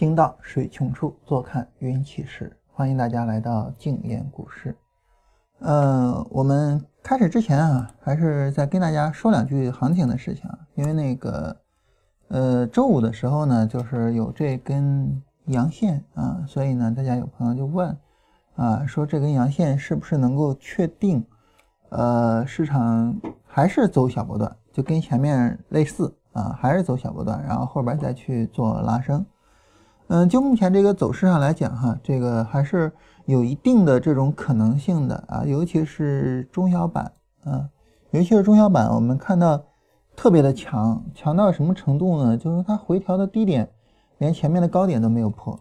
行到水穷处，坐看云起时。欢迎大家来到静言股市。呃，我们开始之前啊，还是再跟大家说两句行情的事情。因为那个，呃，周五的时候呢，就是有这根阳线啊，所以呢，大家有朋友就问啊，说这根阳线是不是能够确定，呃，市场还是走小波段，就跟前面类似啊，还是走小波段，然后后边再去做拉升。嗯，就目前这个走势上来讲，哈，这个还是有一定的这种可能性的啊，尤其是中小板啊，尤其是中小板，我们看到特别的强，强到什么程度呢？就是它回调的低点，连前面的高点都没有破，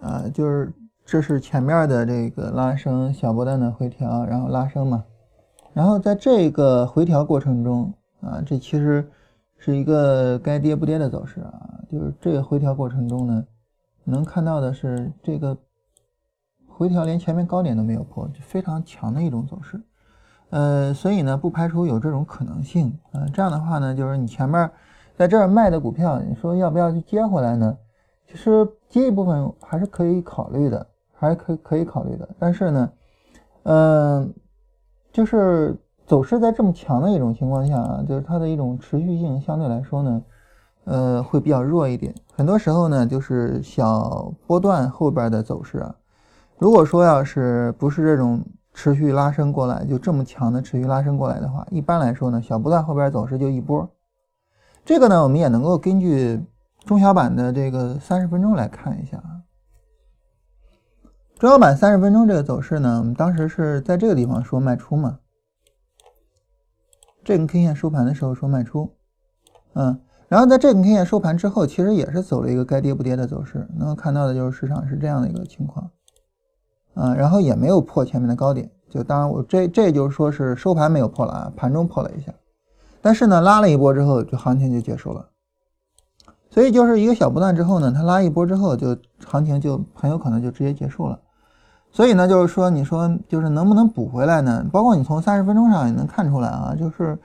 啊，就是这是前面的这个拉升小波段的回调，然后拉升嘛。然后在这个回调过程中啊，这其实是一个该跌不跌的走势啊。就是这个回调过程中呢，能看到的是这个回调连前面高点都没有破，就非常强的一种走势。呃，所以呢，不排除有这种可能性啊。这样的话呢，就是你前面在这儿卖的股票，你说要不要去接回来呢？其实接一部分还是可以考虑的，还是可可以考虑的。但是呢，嗯。就是走势在这么强的一种情况下啊，就是它的一种持续性相对来说呢，呃，会比较弱一点。很多时候呢，就是小波段后边的走势啊，如果说要是不是这种持续拉升过来，就这么强的持续拉升过来的话，一般来说呢，小波段后边走势就一波。这个呢，我们也能够根据中小板的这个三十分钟来看一下啊。中小板三十分钟这个走势呢，我们当时是在这个地方说卖出嘛，这根 K 线收盘的时候说卖出，嗯，然后在这根 K 线收盘之后，其实也是走了一个该跌不跌的走势，能够看到的就是市场是这样的一个情况，啊，然后也没有破前面的高点，就当然我这这就是说是收盘没有破了啊，盘中破了一下，但是呢拉了一波之后，就行情就结束了。所以就是一个小波段之后呢，它拉一波之后，就行情就很有可能就直接结束了。所以呢，就是说，你说就是能不能补回来呢？包括你从三十分钟上也能看出来啊，就是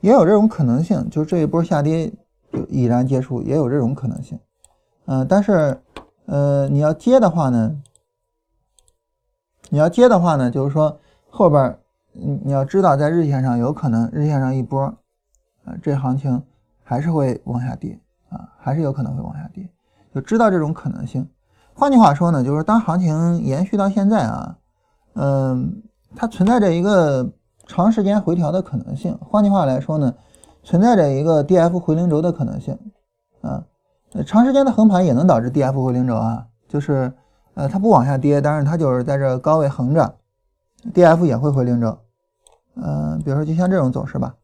也有这种可能性，就是这一波下跌就已然结束，也有这种可能性。嗯，但是呃，你要接的话呢，你要接的话呢，就是说后边你你要知道，在日线上有可能日线上一波，呃，这行情还是会往下跌啊，还是有可能会往下跌，就知道这种可能性。换句话说呢，就是当行情延续到现在啊，嗯，它存在着一个长时间回调的可能性。换句话来说呢，存在着一个 D F 回零轴的可能性啊。长时间的横盘也能导致 D F 回零轴啊，就是呃它不往下跌，但是它就是在这高位横着，D F 也会回零轴。嗯，比如说就像这种走势吧，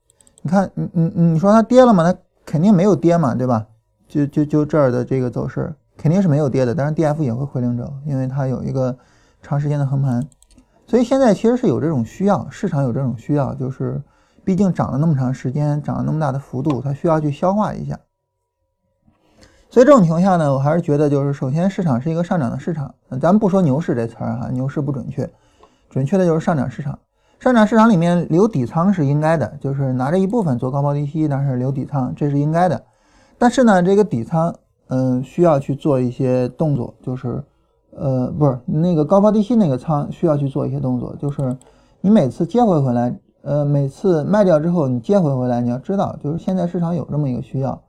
你看，你你你说它跌了吗？它肯定没有跌嘛，对吧？就就就这儿的这个走势。肯定是没有跌的，但是 D F 也会回零轴，因为它有一个长时间的横盘，所以现在其实是有这种需要，市场有这种需要，就是毕竟涨了那么长时间，涨了那么大的幅度，它需要去消化一下。所以这种情况下呢，我还是觉得就是首先市场是一个上涨的市场，咱们不说牛市这词儿哈，牛市不准确，准确的就是上涨市场。上涨市场里面留底仓是应该的，就是拿着一部分做高抛低吸，但是留底仓这是应该的。但是呢，这个底仓。嗯，需要去做一些动作，就是，呃，不是那个高抛低吸那个仓需要去做一些动作，就是你每次接回回来，呃，每次卖掉之后你接回回来，你要知道，就是现在市场有这么一个需要，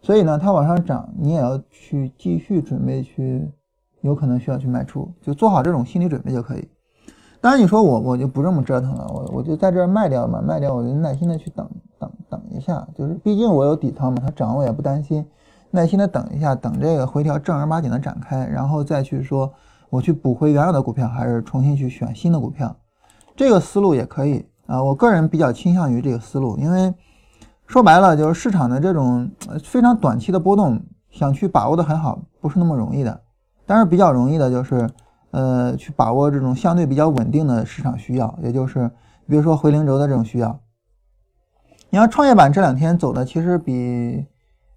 所以呢，它往上涨，你也要去继续准备去，有可能需要去卖出，就做好这种心理准备就可以。当然你说我我就不这么折腾了，我我就在这儿卖掉嘛，卖掉我就耐心的去等等等一下，就是毕竟我有底仓嘛，它涨我也不担心。耐心的等一下，等这个回调正儿八经的展开，然后再去说我去补回原有的股票，还是重新去选新的股票，这个思路也可以啊。我个人比较倾向于这个思路，因为说白了就是市场的这种非常短期的波动，想去把握的很好不是那么容易的。但是比较容易的就是呃去把握这种相对比较稳定的市场需要，也就是比如说回零轴的这种需要。你看创业板这两天走的其实比。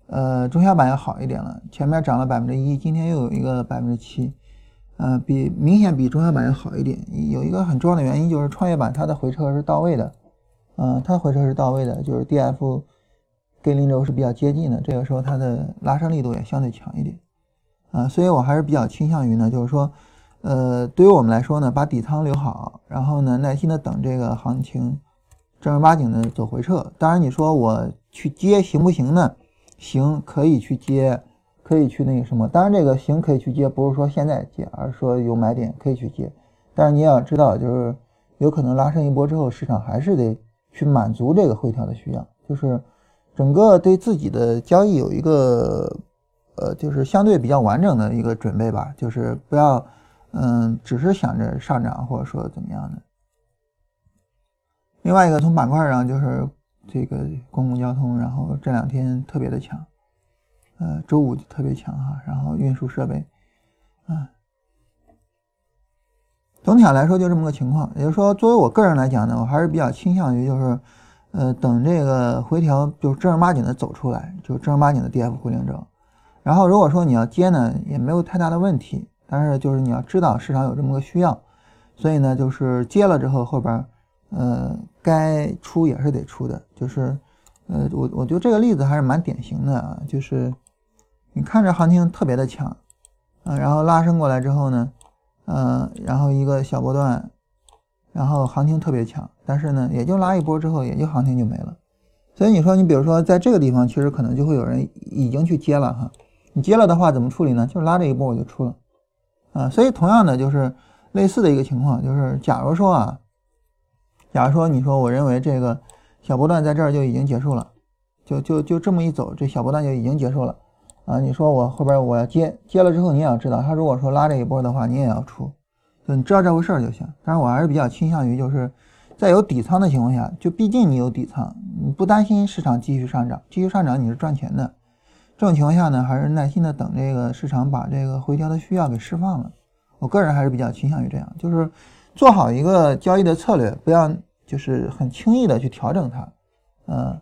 呃，中小板要好一点了，前面涨了百分之一，今天又有一个百分之七，呃，比明显比中小板要好一点。有一个很重要的原因就是创业板它的回撤是到位的，嗯，它回撤是到位的，就是 D F 跟零轴是比较接近的，这个时候它的拉升力度也相对强一点，啊，所以我还是比较倾向于呢，就是说，呃，对于我们来说呢，把底仓留好，然后呢，耐心的等这个行情正儿八经的走回撤。当然，你说我去接行不行呢？行，可以去接，可以去那个什么。当然，这个行可以去接，不是说现在接，而是说有买点可以去接。但是你要知道，就是有可能拉升一波之后，市场还是得去满足这个回调的需要，就是整个对自己的交易有一个呃，就是相对比较完整的一个准备吧，就是不要嗯，只是想着上涨或者说怎么样的。另外一个从板块上就是这个公共交通，然后这两天特别的强，呃，周五就特别强哈，然后运输设备，啊。总体上来说就这么个情况，也就是说，作为我个人来讲呢，我还是比较倾向于就是，呃，等这个回调就正儿八经的走出来，就正儿八经的 D F 回零轴。然后如果说你要接呢，也没有太大的问题，但是就是你要知道市场有这么个需要，所以呢，就是接了之后后边，呃，该出也是得出的。就是，呃，我我觉得这个例子还是蛮典型的啊，就是你看着行情特别的强，啊，然后拉升过来之后呢。呃，然后一个小波段，然后行情特别强，但是呢，也就拉一波之后，也就行情就没了。所以你说，你比如说在这个地方，其实可能就会有人已经去接了哈。你接了的话，怎么处理呢？就拉这一波我就出了啊。所以同样的就是类似的一个情况，就是假如说啊，假如说你说我认为这个小波段在这儿就已经结束了，就就就这么一走，这小波段就已经结束了。啊，你说我后边我要接接了之后，你也要知道，他如果说拉这一波的话，你也要出，就你知道这回事儿就行。但是我还是比较倾向于，就是在有底仓的情况下，就毕竟你有底仓，你不担心市场继续上涨，继续上涨你是赚钱的。这种情况下呢，还是耐心的等这个市场把这个回调的需要给释放了。我个人还是比较倾向于这样，就是做好一个交易的策略，不要就是很轻易的去调整它，嗯。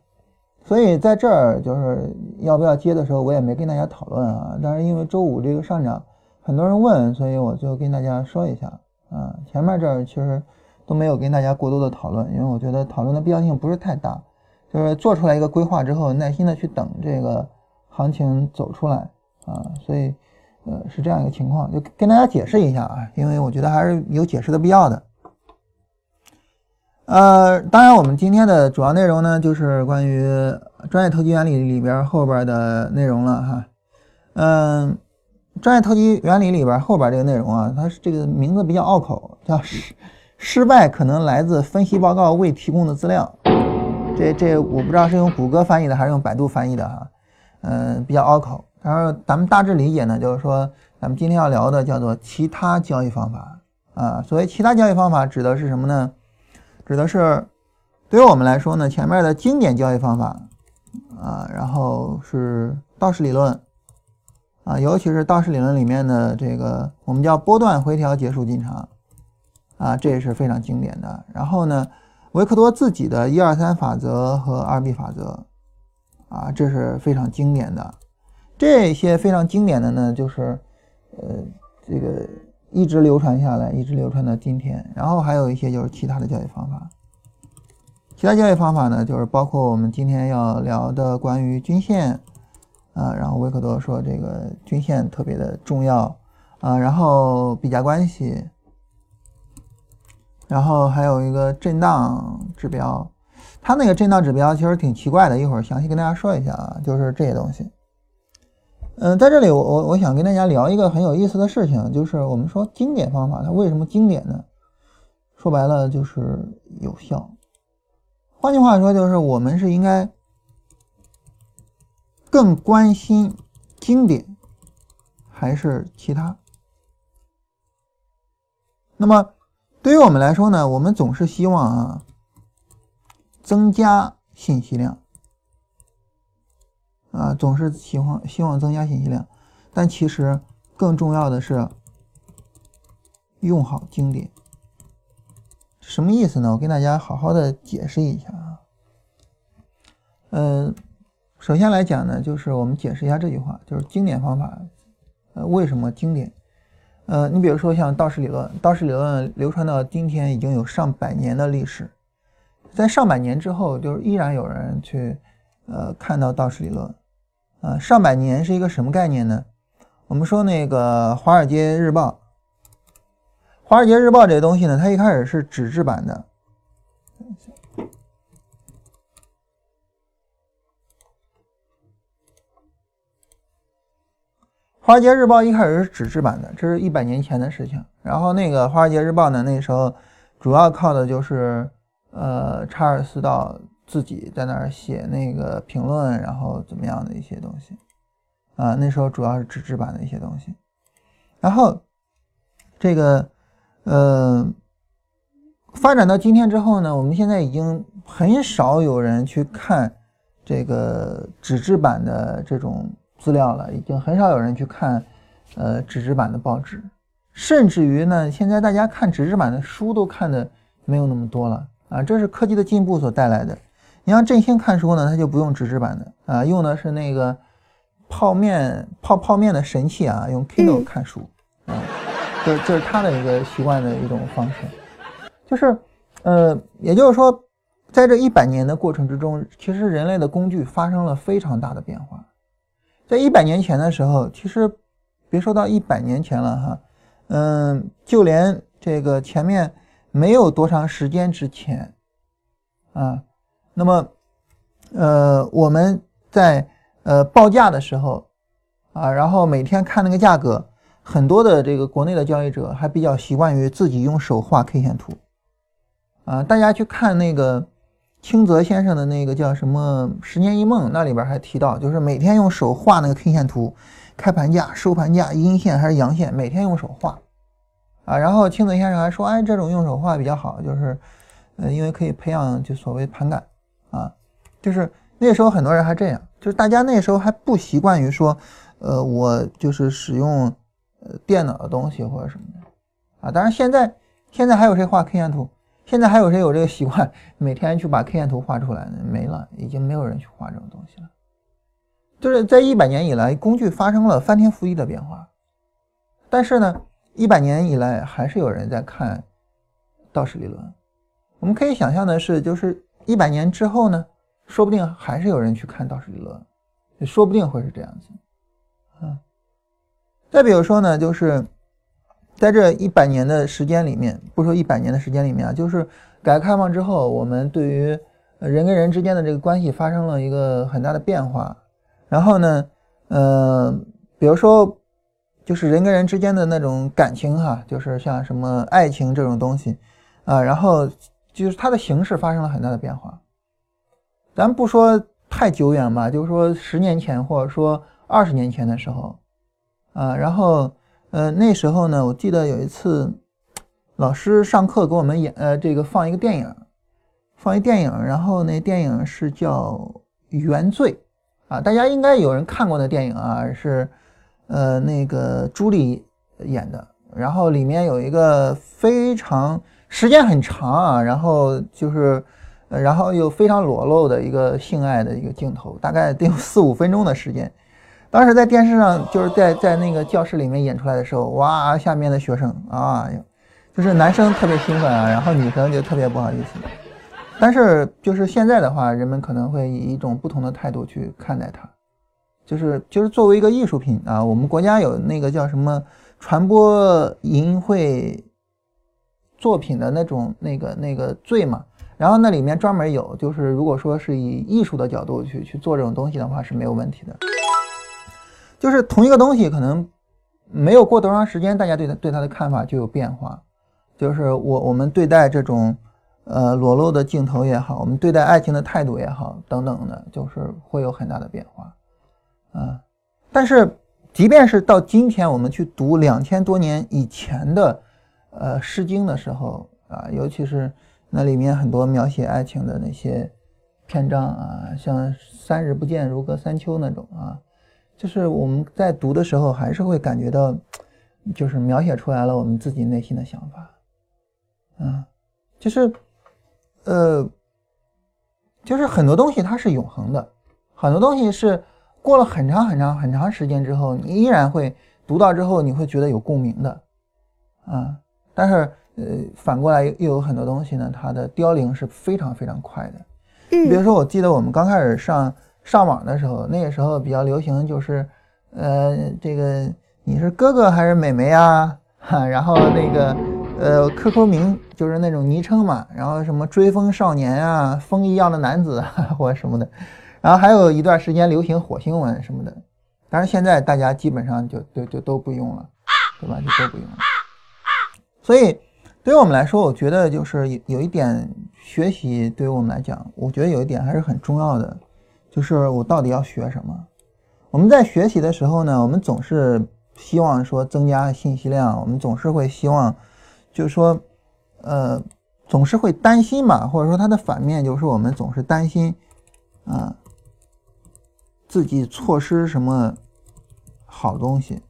所以在这儿就是要不要接的时候，我也没跟大家讨论啊。但是因为周五这个上涨，很多人问，所以我就跟大家说一下啊。前面这儿其实都没有跟大家过多的讨论，因为我觉得讨论的必要性不是太大。就是做出来一个规划之后，耐心的去等这个行情走出来啊。所以呃是这样一个情况，就跟大家解释一下啊，因为我觉得还是有解释的必要的。呃，当然，我们今天的主要内容呢，就是关于专业投机原理里边后边的内容了哈。嗯，专业投机原理里边后边这个内容啊，它是这个名字比较拗口，叫失失败可能来自分析报告未提供的资料。这这我不知道是用谷歌翻译的还是用百度翻译的哈。嗯，比较拗口。然后咱们大致理解呢，就是说咱们今天要聊的叫做其他交易方法啊。所谓其他交易方法指的是什么呢？指的是，对于我们来说呢，前面的经典交易方法啊，然后是道氏理论啊，尤其是道氏理论里面的这个我们叫波段回调结束进场啊，这也是非常经典的。然后呢，维克多自己的一二三法则和二 B 法则啊，这是非常经典的。这些非常经典的呢，就是呃这个。一直流传下来，一直流传到今天。然后还有一些就是其他的交易方法，其他交易方法呢，就是包括我们今天要聊的关于均线啊。然后维克多说这个均线特别的重要啊。然后比价关系，然后还有一个震荡指标，它那个震荡指标其实挺奇怪的，一会儿详细跟大家说一下啊，就是这些东西。嗯，在这里我我我想跟大家聊一个很有意思的事情，就是我们说经典方法它为什么经典呢？说白了就是有效。换句话说，就是我们是应该更关心经典还是其他？那么对于我们来说呢，我们总是希望啊增加信息量。啊，总是喜欢希望增加信息量，但其实更重要的是用好经典。什么意思呢？我跟大家好好的解释一下啊。嗯，首先来讲呢，就是我们解释一下这句话，就是经典方法，呃，为什么经典？呃，你比如说像道氏理论，道氏理论流传到今天已经有上百年的历史，在上百年之后，就是依然有人去呃看到道氏理论。啊，上百年是一个什么概念呢？我们说那个《华尔街日报》，《华尔街日报》这个东西呢，它一开始是纸质版的。《华尔街日报》一开始是纸质版的，这是一百年前的事情。然后那个《华尔街日报》呢，那时候主要靠的就是呃查尔斯道自己在那儿写那个评论，然后怎么样的一些东西啊。那时候主要是纸质版的一些东西。然后这个呃发展到今天之后呢，我们现在已经很少有人去看这个纸质版的这种。资料了，已经很少有人去看，呃，纸质版的报纸，甚至于呢，现在大家看纸质版的书都看的没有那么多了啊，这是科技的进步所带来的。你像振兴看书呢，他就不用纸质版的啊，用的是那个泡面泡泡面的神器啊，用 Kindle 看书啊，这这是他的一个习惯的一种方式，就是呃，也就是说，在这一百年的过程之中，其实人类的工具发生了非常大的变化。在一百年前的时候，其实别说到一百年前了哈，嗯，就连这个前面没有多长时间之前，啊，那么呃，我们在呃报价的时候啊，然后每天看那个价格，很多的这个国内的交易者还比较习惯于自己用手画 K 线图，啊，大家去看那个。清泽先生的那个叫什么《十年一梦》，那里边还提到，就是每天用手画那个 K 线图，开盘价、收盘价、阴线还是阳线，每天用手画，啊，然后清泽先生还说，哎，这种用手画比较好，就是，呃，因为可以培养就所谓盘感，啊，就是那时候很多人还这样，就是大家那时候还不习惯于说，呃，我就是使用呃电脑的东西或者什么的，啊，当然现在现在还有谁画 K 线图？现在还有谁有这个习惯，每天去把 K 线图画出来呢？没了，已经没有人去画这种东西了。就是在一百年以来，工具发生了翻天覆地的变化，但是呢，一百年以来还是有人在看道氏理论。我们可以想象的是，就是一百年之后呢，说不定还是有人去看道士理论，说不定会是这样子。嗯，再比如说呢，就是。在这一百年的时间里面，不说一百年的时间里面啊，就是改革开放之后，我们对于人跟人之间的这个关系发生了一个很大的变化。然后呢，呃，比如说，就是人跟人之间的那种感情哈，就是像什么爱情这种东西啊，然后就是它的形式发生了很大的变化。咱不说太久远吧，就是说十年前或者说二十年前的时候啊，然后。呃，那时候呢，我记得有一次，老师上课给我们演，呃，这个放一个电影，放一电影，然后那电影是叫《原罪》，啊，大家应该有人看过那电影啊，是，呃，那个朱莉演的，然后里面有一个非常时间很长啊，然后就是，呃，然后又非常裸露的一个性爱的一个镜头，大概得有 四五分钟的时间。当时在电视上，就是在在那个教室里面演出来的时候，哇，下面的学生啊，就是男生特别兴奋啊，然后女生就特别不好意思。但是就是现在的话，人们可能会以一种不同的态度去看待它，就是就是作为一个艺术品啊，我们国家有那个叫什么传播淫秽作品的那种那个那个罪嘛，然后那里面专门有，就是如果说是以艺术的角度去去做这种东西的话，是没有问题的。就是同一个东西，可能没有过多长时间，大家对它对它的看法就有变化。就是我我们对待这种呃裸露的镜头也好，我们对待爱情的态度也好，等等的，就是会有很大的变化。啊，但是即便是到今天，我们去读两千多年以前的呃《诗经》的时候啊，尤其是那里面很多描写爱情的那些篇章啊，像“三日不见，如隔三秋”那种啊。就是我们在读的时候，还是会感觉到，就是描写出来了我们自己内心的想法，啊，就是，呃，就是很多东西它是永恒的，很多东西是过了很长很长很长时间之后，你依然会读到之后，你会觉得有共鸣的，啊，但是呃，反过来又有很多东西呢，它的凋零是非常非常快的。嗯，比如说，我记得我们刚开始上上网的时候，那个时候比较流行就是，呃，这个你是哥哥还是妹妹啊？哈，然后那个呃，QQ 名就是那种昵称嘛，然后什么追风少年啊，风一样的男子啊 或者什么的，然后还有一段时间流行火星文什么的，但是现在大家基本上就就就都不用了，对吧？就都不用了。所以对于我们来说，我觉得就是有有一点学习对于我们来讲，我觉得有一点还是很重要的，就是我到底要学什么？我们在学习的时候呢，我们总是。希望说增加信息量，我们总是会希望，就是说，呃，总是会担心嘛，或者说它的反面就是我们总是担心，啊，自己错失什么好东西，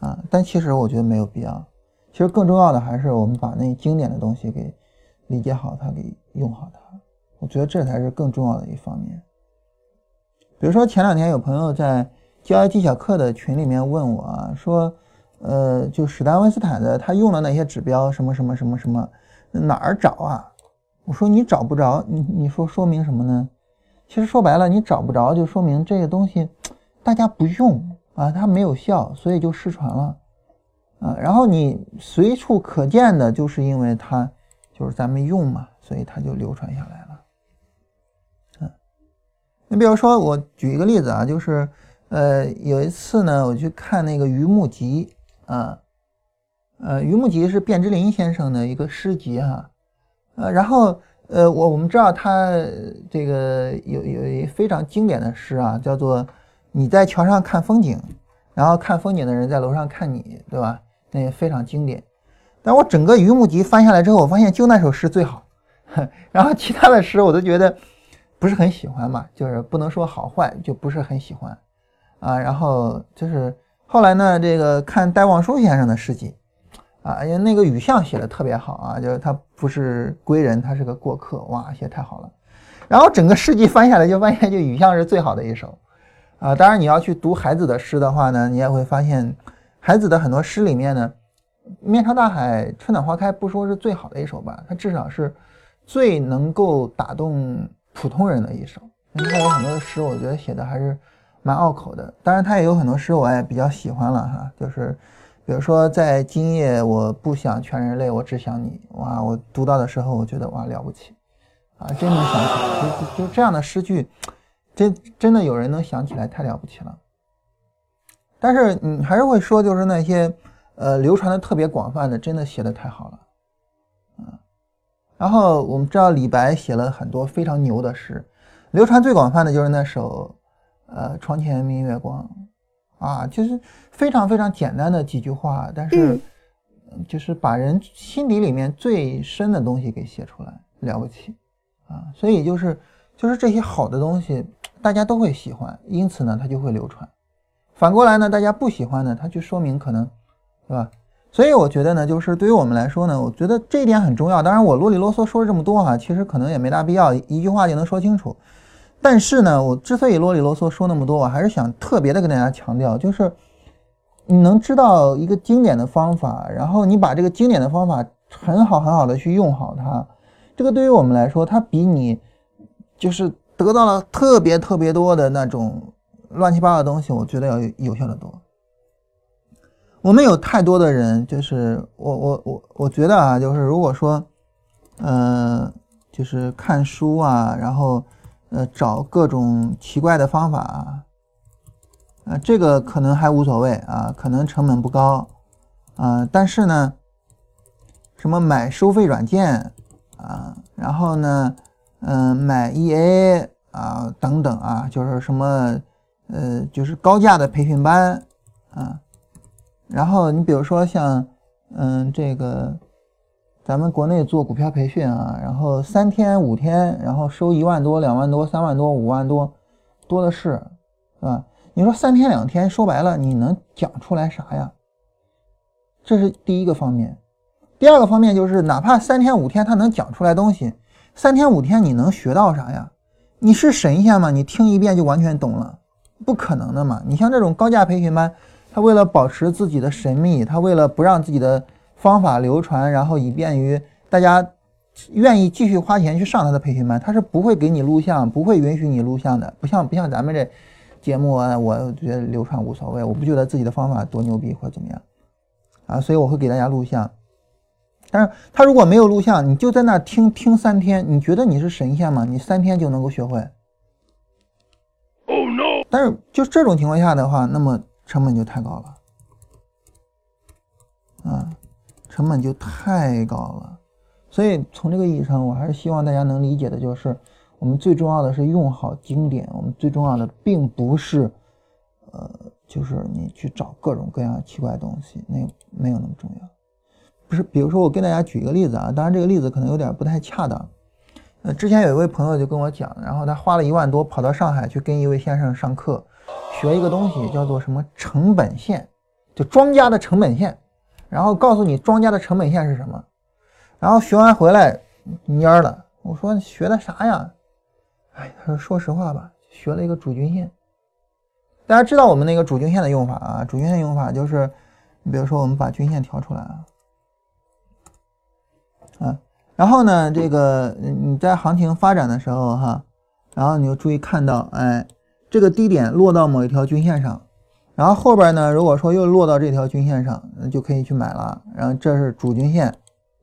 啊，但其实我觉得没有必要。其实更重要的还是我们把那经典的东西给理解好，它给用好它。我觉得这才是更重要的一方面。比如说前两天有朋友在。教技巧课的群里面问我啊，说，呃，就史丹文斯坦的他用的那些指标什么什么什么什么，哪儿找啊？我说你找不着，你你说说明什么呢？其实说白了，你找不着就说明这个东西大家不用啊，它没有效，所以就失传了啊。然后你随处可见的就是因为它就是咱们用嘛，所以它就流传下来了。嗯，你比如说我举一个例子啊，就是。呃，有一次呢，我去看那个《榆木集》啊，呃，《榆木集》是卞之琳先生的一个诗集哈，呃，然后呃，我我们知道他这个有有一非常经典的诗啊，叫做“你在桥上看风景，然后看风景的人在楼上看你”，对吧？那也非常经典。但我整个《榆木集》翻下来之后，我发现就那首诗最好，然后其他的诗我都觉得不是很喜欢嘛，就是不能说好坏，就不是很喜欢。啊，然后就是后来呢，这个看戴望舒先生的诗集，啊，因为那个雨巷写的特别好啊，就是他不是归人，他是个过客，哇，写太好了。然后整个诗集翻下来，就发现就雨巷是最好的一首，啊，当然你要去读孩子的诗的话呢，你也会发现海子的很多诗里面呢，《面朝大海，春暖花开》不说是最好的一首吧，它至少是最能够打动普通人的一首，因为他有很多的诗，我觉得写的还是。蛮拗口的，当然他也有很多诗我也比较喜欢了哈，就是比如说在今夜我不想全人类，我只想你，哇，我读到的时候我觉得哇了不起，啊，真能想起来，就就这样的诗句，真真的有人能想起来，太了不起了。但是你还是会说，就是那些呃流传的特别广泛的，真的写的太好了，嗯。然后我们知道李白写了很多非常牛的诗，流传最广泛的就是那首。呃，床前明月光，啊，就是非常非常简单的几句话，但是就是把人心底里面最深的东西给写出来，了不起啊！所以就是就是这些好的东西，大家都会喜欢，因此呢，它就会流传。反过来呢，大家不喜欢呢，它就说明可能，对吧？所以我觉得呢，就是对于我们来说呢，我觉得这一点很重要。当然，我啰里啰嗦说了这么多哈，其实可能也没大必要，一句话就能说清楚。但是呢，我之所以啰里啰嗦说那么多，我还是想特别的跟大家强调，就是你能知道一个经典的方法，然后你把这个经典的方法很好很好的去用好它，这个对于我们来说，它比你就是得到了特别特别多的那种乱七八糟的东西，我觉得要有效的多。我们有太多的人，就是我我我我觉得啊，就是如果说，呃，就是看书啊，然后。呃，找各种奇怪的方法啊，这个可能还无所谓啊，可能成本不高啊，但是呢，什么买收费软件啊，然后呢，嗯，买 EA 啊等等啊，就是什么呃，就是高价的培训班啊，然后你比如说像嗯这个。咱们国内做股票培训啊，然后三天五天，然后收一万多、两万多、三万多、五万多，多的是，是吧？你说三天两天，说白了，你能讲出来啥呀？这是第一个方面。第二个方面就是，哪怕三天五天他能讲出来东西，三天五天你能学到啥呀？你是神仙吗？你听一遍就完全懂了？不可能的嘛！你像这种高价培训班，他为了保持自己的神秘，他为了不让自己的。方法流传，然后以便于大家愿意继续花钱去上他的培训班，他是不会给你录像，不会允许你录像的，不像不像咱们这节目啊，我觉得流传无所谓，我不觉得自己的方法多牛逼或者怎么样啊，所以我会给大家录像。但是他如果没有录像，你就在那听听三天，你觉得你是神仙吗？你三天就能够学会？Oh no！但是就这种情况下的话，那么成本就太高了。啊，成本就太高了，所以从这个意义上，我还是希望大家能理解的，就是我们最重要的是用好经典，我们最重要的并不是，呃，就是你去找各种各样奇怪的东西，那没有那么重要。不是，比如说我跟大家举一个例子啊，当然这个例子可能有点不太恰当。呃，之前有一位朋友就跟我讲，然后他花了一万多跑到上海去跟一位先生上课，学一个东西叫做什么成本线，就庄家的成本线。然后告诉你庄家的成本线是什么，然后学完回来蔫了。我说学的啥呀？哎，他说说实话吧，学了一个主均线。大家知道我们那个主均线的用法啊？主均线用法就是，你比如说我们把均线调出来，啊，然后呢，这个你在行情发展的时候哈，然后你就注意看到，哎，这个低点落到某一条均线上。然后后边呢，如果说又落到这条均线上，那就可以去买了。然后这是主均线，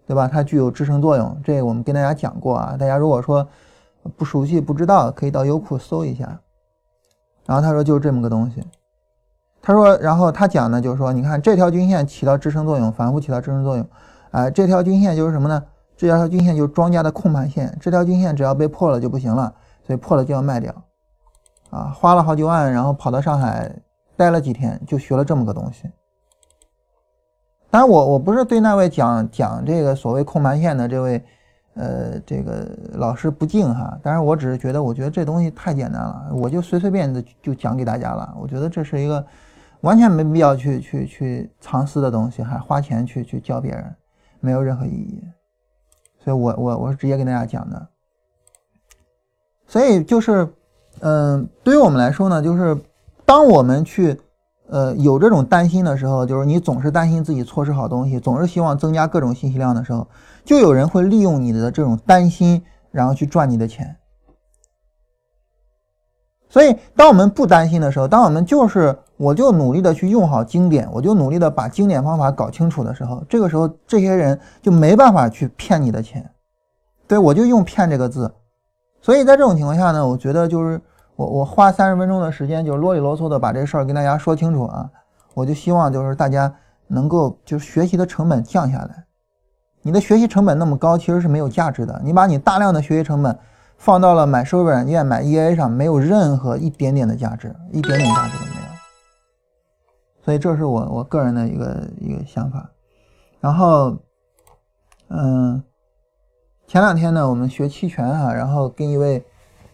对吧？它具有支撑作用，这我们跟大家讲过啊。大家如果说不熟悉、不知道，可以到优酷搜一下。然后他说就是这么个东西。他说，然后他讲呢，就是说，你看这条均线起到支撑作用，反复起到支撑作用。哎，这条均线就是什么呢？这条均线就是庄家的控盘线。这条均线只要被破了就不行了，所以破了就要卖掉。啊，花了好几万，然后跑到上海。待了几天就学了这么个东西，当然我我不是对那位讲讲这个所谓控盘线的这位，呃，这个老师不敬哈，但是我只是觉得，我觉得这东西太简单了，我就随随便的就讲给大家了，我觉得这是一个完全没必要去去去藏私的东西，还花钱去去教别人，没有任何意义，所以我我我是直接跟大家讲的，所以就是，嗯，对于我们来说呢，就是。当我们去，呃，有这种担心的时候，就是你总是担心自己错失好东西，总是希望增加各种信息量的时候，就有人会利用你的这种担心，然后去赚你的钱。所以，当我们不担心的时候，当我们就是我就努力的去用好经典，我就努力的把经典方法搞清楚的时候，这个时候这些人就没办法去骗你的钱。对我就用“骗”这个字。所以在这种情况下呢，我觉得就是。我我花三十分钟的时间，就啰里啰嗦的把这事儿跟大家说清楚啊！我就希望就是大家能够就是学习的成本降下来。你的学习成本那么高，其实是没有价值的。你把你大量的学习成本放到了买收费软件、买 EA 上，没有任何一点点的价值，一点点价值都没有。所以这是我我个人的一个一个想法。然后，嗯，前两天呢，我们学期权啊，然后跟一位。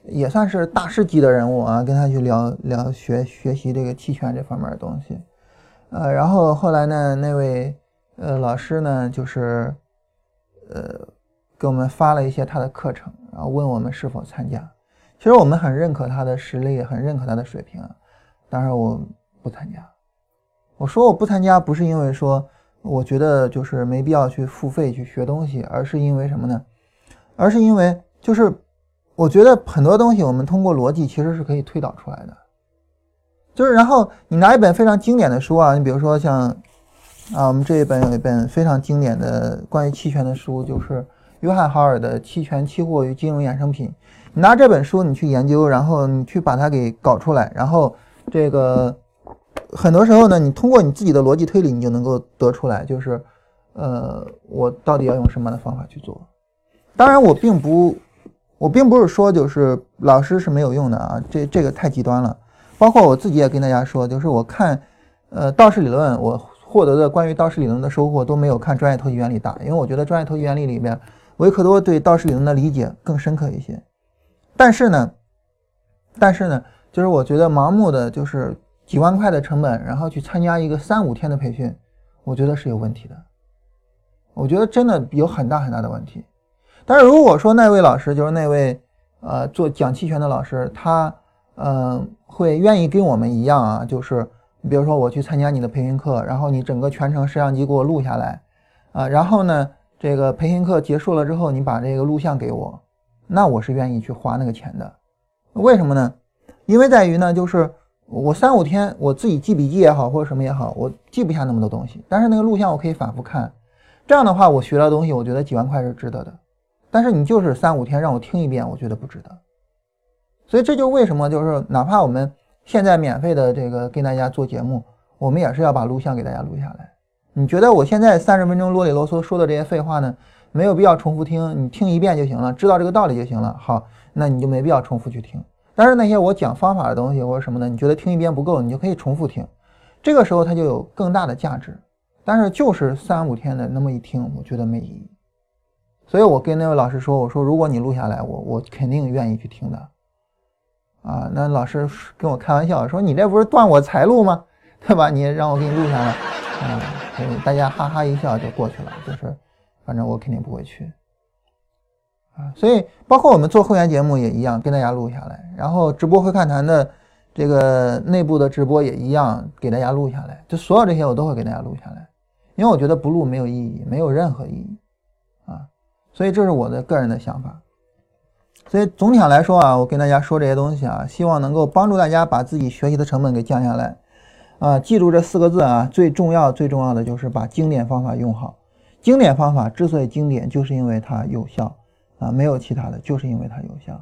也算是大师级的人物啊，跟他去聊聊学学习这个期权这方面的东西，呃，然后后来呢，那位呃老师呢，就是呃给我们发了一些他的课程，然后问我们是否参加。其实我们很认可他的实力，很认可他的水平，当然我不参加。我说我不参加，不是因为说我觉得就是没必要去付费去学东西，而是因为什么呢？而是因为就是。我觉得很多东西我们通过逻辑其实是可以推导出来的，就是然后你拿一本非常经典的书啊，你比如说像啊，我们这一本有一本非常经典的关于期权的书，就是约翰·豪尔的《期权、期货与金融衍生品》。你拿这本书你去研究，然后你去把它给搞出来，然后这个很多时候呢，你通过你自己的逻辑推理，你就能够得出来，就是呃，我到底要用什么样的方法去做。当然，我并不。我并不是说就是老师是没有用的啊，这这个太极端了。包括我自己也跟大家说，就是我看，呃，道氏理论，我获得的关于道氏理论的收获都没有看专业投机原理大，因为我觉得专业投机原理里面，维克多对道氏理论的理解更深刻一些。但是呢，但是呢，就是我觉得盲目的就是几万块的成本，然后去参加一个三五天的培训，我觉得是有问题的。我觉得真的有很大很大的问题。但是如果说那位老师就是那位呃做讲期权的老师，他嗯会愿意跟我们一样啊，就是比如说我去参加你的培训课，然后你整个全程摄像机给我录下来，啊，然后呢，这个培训课结束了之后，你把这个录像给我，那我是愿意去花那个钱的。为什么呢？因为在于呢，就是我三五天我自己记笔记也好，或者什么也好，我记不下那么多东西，但是那个录像我可以反复看，这样的话我学到东西，我觉得几万块是值得的。但是你就是三五天让我听一遍，我觉得不值得。所以这就为什么就是哪怕我们现在免费的这个跟大家做节目，我们也是要把录像给大家录下来。你觉得我现在三十分钟啰里啰嗦说的这些废话呢，没有必要重复听，你听一遍就行了，知道这个道理就行了。好，那你就没必要重复去听。但是那些我讲方法的东西或者什么的，你觉得听一遍不够，你就可以重复听，这个时候它就有更大的价值。但是就是三五天的那么一听，我觉得没意义。所以我跟那位老师说，我说如果你录下来，我我肯定愿意去听的。啊，那老师跟我开玩笑说：“你这不是断我财路吗？对吧？你让我给你录下来，啊，大家哈哈一笑就过去了。就是，反正我肯定不会去。啊，所以包括我们做会员节目也一样，跟大家录下来，然后直播会看谈的这个内部的直播也一样，给大家录下来。就所有这些我都会给大家录下来，因为我觉得不录没有意义，没有任何意义。啊，所以这是我的个人的想法。”所以总体上来说啊，我跟大家说这些东西啊，希望能够帮助大家把自己学习的成本给降下来，啊，记住这四个字啊，最重要最重要的就是把经典方法用好。经典方法之所以经典，就是因为它有效啊，没有其他的，就是因为它有效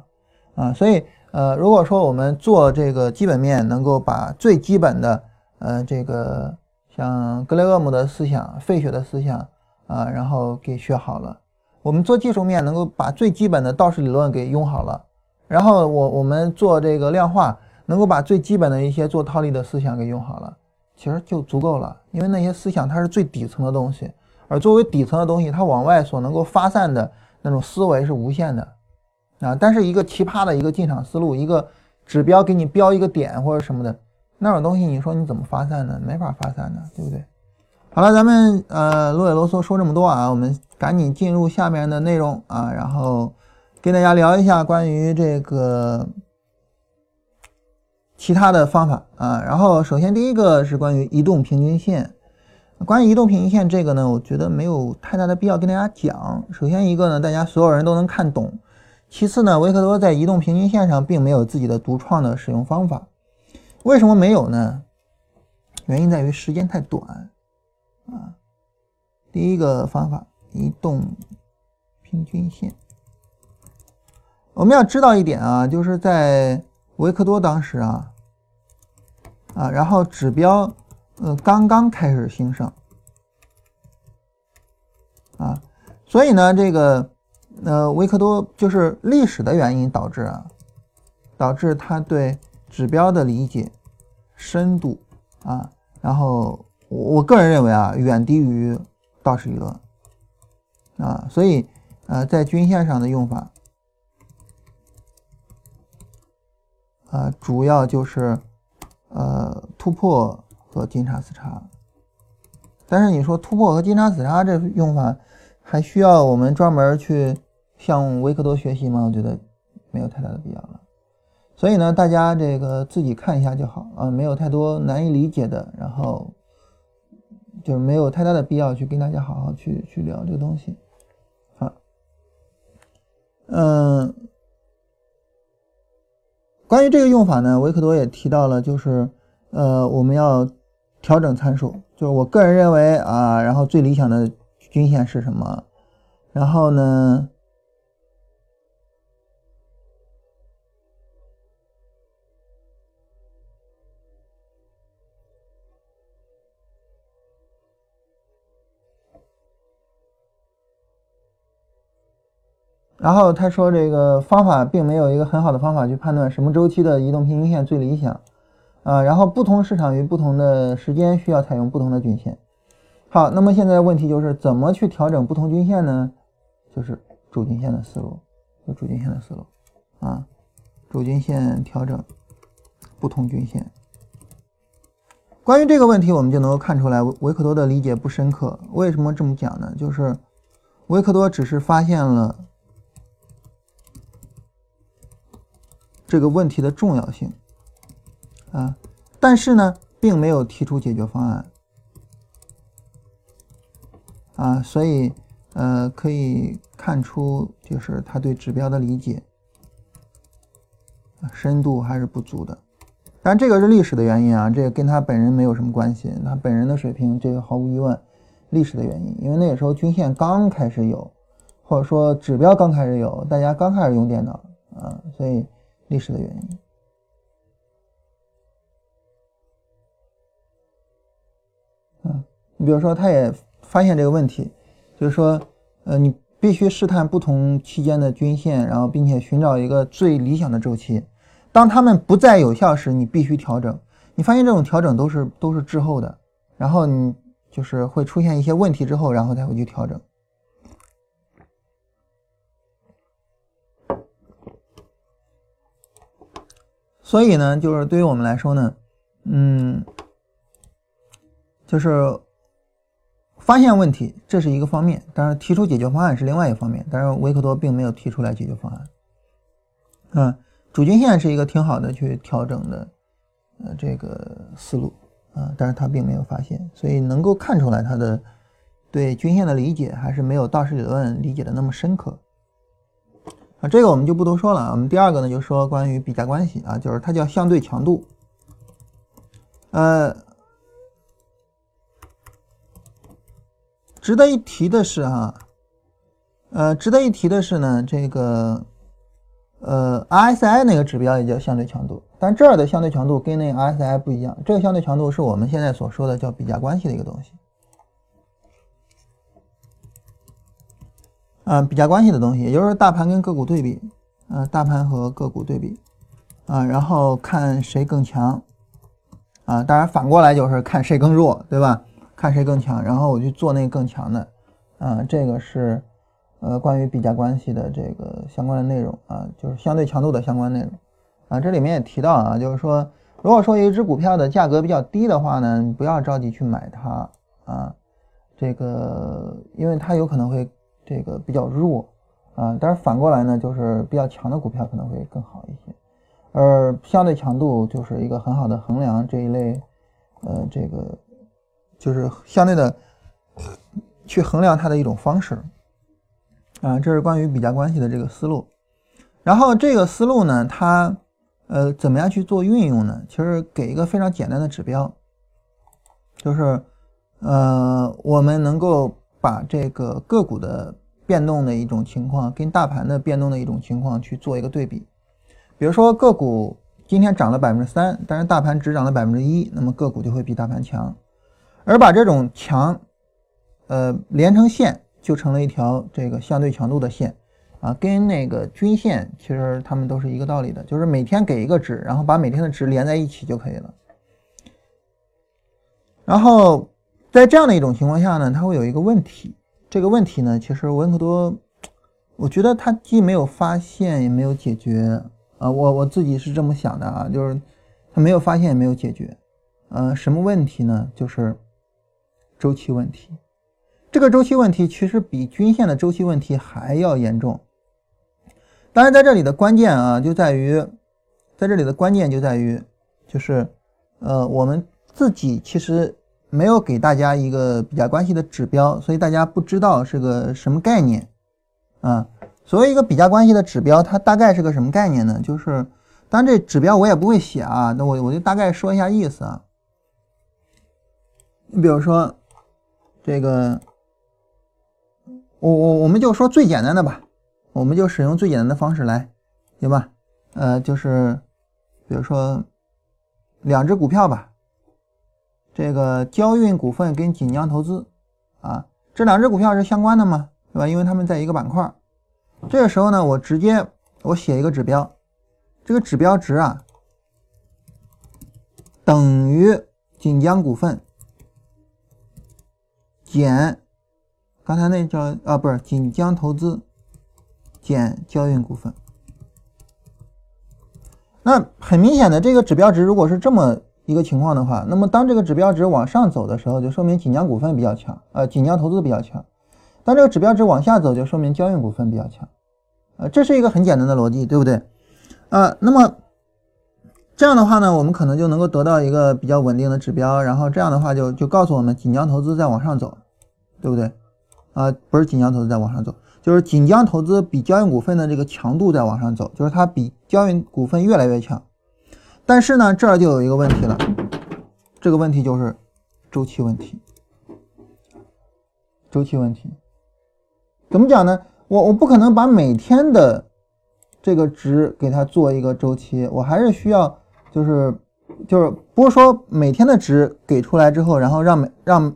啊。所以呃，如果说我们做这个基本面，能够把最基本的呃这个像格雷厄姆的思想、费雪的思想啊，然后给学好了。我们做技术面能够把最基本的道氏理论给用好了，然后我我们做这个量化能够把最基本的一些做套利的思想给用好了，其实就足够了。因为那些思想它是最底层的东西，而作为底层的东西，它往外所能够发散的那种思维是无限的啊。但是一个奇葩的一个进场思路，一个指标给你标一个点或者什么的那种东西，你说你怎么发散呢？没法发散的，对不对？好了，咱们呃啰里啰嗦说这么多啊，我们赶紧进入下面的内容啊，然后跟大家聊一下关于这个其他的方法啊。然后首先第一个是关于移动平均线，关于移动平均线这个呢，我觉得没有太大的必要跟大家讲。首先一个呢，大家所有人都能看懂；其次呢，维克多在移动平均线上并没有自己的独创的使用方法。为什么没有呢？原因在于时间太短。啊，第一个方法，移动平均线。我们要知道一点啊，就是在维克多当时啊，啊，然后指标呃刚刚开始兴盛，啊，所以呢，这个呃维克多就是历史的原因导致啊，导致他对指标的理解深度啊，然后。我我个人认为啊，远低于道氏理论啊，所以呃，在均线上的用法啊，主要就是呃突破做金叉死叉。但是你说突破和金叉死叉这用法，还需要我们专门去向维克多学习吗？我觉得没有太大的必要了。所以呢，大家这个自己看一下就好啊，没有太多难以理解的，然后。就是没有太大的必要去跟大家好好去去聊这个东西，好，嗯，关于这个用法呢，维克多也提到了，就是呃，我们要调整参数，就是我个人认为啊，然后最理想的均线是什么，然后呢？然后他说，这个方法并没有一个很好的方法去判断什么周期的移动平均线最理想，啊，然后不同市场与不同的时间需要采用不同的均线。好，那么现在问题就是怎么去调整不同均线呢？就是主均线的思路，就主均线的思路，啊，主均线调整不同均线。关于这个问题，我们就能够看出来维维克多的理解不深刻。为什么这么讲呢？就是维克多只是发现了。这个问题的重要性啊，但是呢，并没有提出解决方案啊，所以呃可以看出就是他对指标的理解深度还是不足的。但这个是历史的原因啊，这个跟他本人没有什么关系，他本人的水平这个毫无疑问历史的原因，因为那个时候均线刚开始有，或者说指标刚开始有，大家刚开始用电脑啊，所以历史的原因。你比如说，他也发现这个问题，就是说，呃，你必须试探不同期间的均线，然后并且寻找一个最理想的周期。当它们不再有效时，你必须调整。你发现这种调整都是都是滞后的，然后你就是会出现一些问题之后，然后才会去调整。所以呢，就是对于我们来说呢，嗯。就是发现问题，这是一个方面；当然，提出解决方案是另外一方面。但是，维克多并没有提出来解决方案。嗯，主均线是一个挺好的去调整的，呃，这个思路啊，但是他并没有发现，所以能够看出来他的对均线的理解还是没有道氏理论理解的那么深刻。啊，这个我们就不多说了。我们第二个呢，就说关于比价关系啊，就是它叫相对强度，呃。值得一提的是哈，呃，值得一提的是呢，这个呃，RSI 那个指标也叫相对强度，但这儿的相对强度跟那 RSI 不一样。这个相对强度是我们现在所说的叫比价关系的一个东西，啊，比价关系的东西，也就是大盘跟个股对比，啊，大盘和个股对比，啊，然后看谁更强，啊，当然反过来就是看谁更弱，对吧？看谁更强，然后我去做那个更强的，啊，这个是呃关于比价关系的这个相关的内容啊，就是相对强度的相关内容啊。这里面也提到啊，就是说，如果说一只股票的价格比较低的话呢，不要着急去买它啊，这个因为它有可能会这个比较弱啊，但是反过来呢，就是比较强的股票可能会更好一些，而相对强度就是一个很好的衡量这一类呃这个。就是相对的去衡量它的一种方式啊，这是关于比价关系的这个思路。然后这个思路呢，它呃怎么样去做运用呢？其实给一个非常简单的指标，就是呃我们能够把这个个股的变动的一种情况跟大盘的变动的一种情况去做一个对比。比如说个股今天涨了百分之三，但是大盘只涨了百分之一，那么个股就会比大盘强。而把这种强，呃，连成线，就成了一条这个相对强度的线，啊，跟那个均线其实它们都是一个道理的，就是每天给一个值，然后把每天的值连在一起就可以了。然后在这样的一种情况下呢，它会有一个问题，这个问题呢，其实文克多，我觉得他既没有发现，也没有解决，啊，我我自己是这么想的啊，就是他没有发现，也没有解决，呃，什么问题呢？就是。周期问题，这个周期问题其实比均线的周期问题还要严重。当然，在这里的关键啊，就在于，在这里的关键就在于，就是，呃，我们自己其实没有给大家一个比价关系的指标，所以大家不知道是个什么概念啊。所谓一个比价关系的指标，它大概是个什么概念呢？就是，当然这指标我也不会写啊，那我我就大概说一下意思啊。你比如说。这个，我我我们就说最简单的吧，我们就使用最简单的方式来，行吧？呃，就是比如说两只股票吧，这个交运股份跟锦江投资啊，这两只股票是相关的吗？对吧？因为他们在一个板块。这个时候呢，我直接我写一个指标，这个指标值啊等于锦江股份。减，刚才那叫啊，不是锦江投资减交运股份。那很明显的，这个指标值如果是这么一个情况的话，那么当这个指标值往上走的时候，就说明锦江股份比较强，呃，锦江投资比较强；当这个指标值往下走，就说明交运股份比较强。呃，这是一个很简单的逻辑，对不对？啊，那么这样的话呢，我们可能就能够得到一个比较稳定的指标，然后这样的话就就告诉我们锦江投资在往上走。对不对？啊，不是锦江投资在往上走，就是锦江投资比交银股份的这个强度在往上走，就是它比交银股份越来越强。但是呢，这儿就有一个问题了，这个问题就是周期问题。周期问题怎么讲呢？我我不可能把每天的这个值给它做一个周期，我还是需要就是就是不是说每天的值给出来之后，然后让每让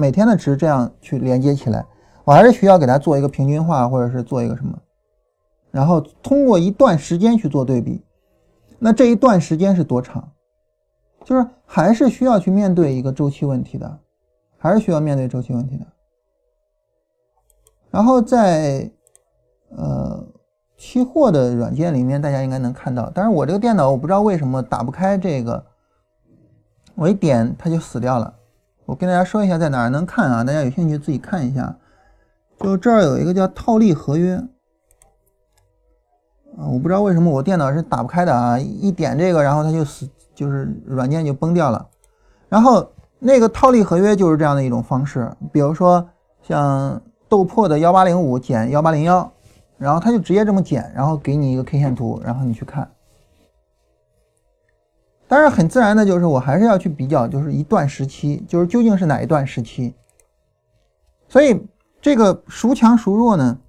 每天的值这样去连接起来，我还是需要给它做一个平均化，或者是做一个什么，然后通过一段时间去做对比。那这一段时间是多长？就是还是需要去面对一个周期问题的，还是需要面对周期问题的。然后在呃期货的软件里面，大家应该能看到。但是我这个电脑我不知道为什么打不开这个，我一点它就死掉了。我跟大家说一下在哪儿能看啊？大家有兴趣自己看一下。就这儿有一个叫套利合约啊，我不知道为什么我电脑是打不开的啊，一点这个然后它就死，就是软件就崩掉了。然后那个套利合约就是这样的一种方式，比如说像。豆粕的幺八零五减幺八零幺，然后它就直接这么减，然后给你一个 K 线图，然后你去看。当然很自然的就是我还是要去比较，就是一段时期，就是究竟是哪一段时期。所以这个孰强孰弱呢？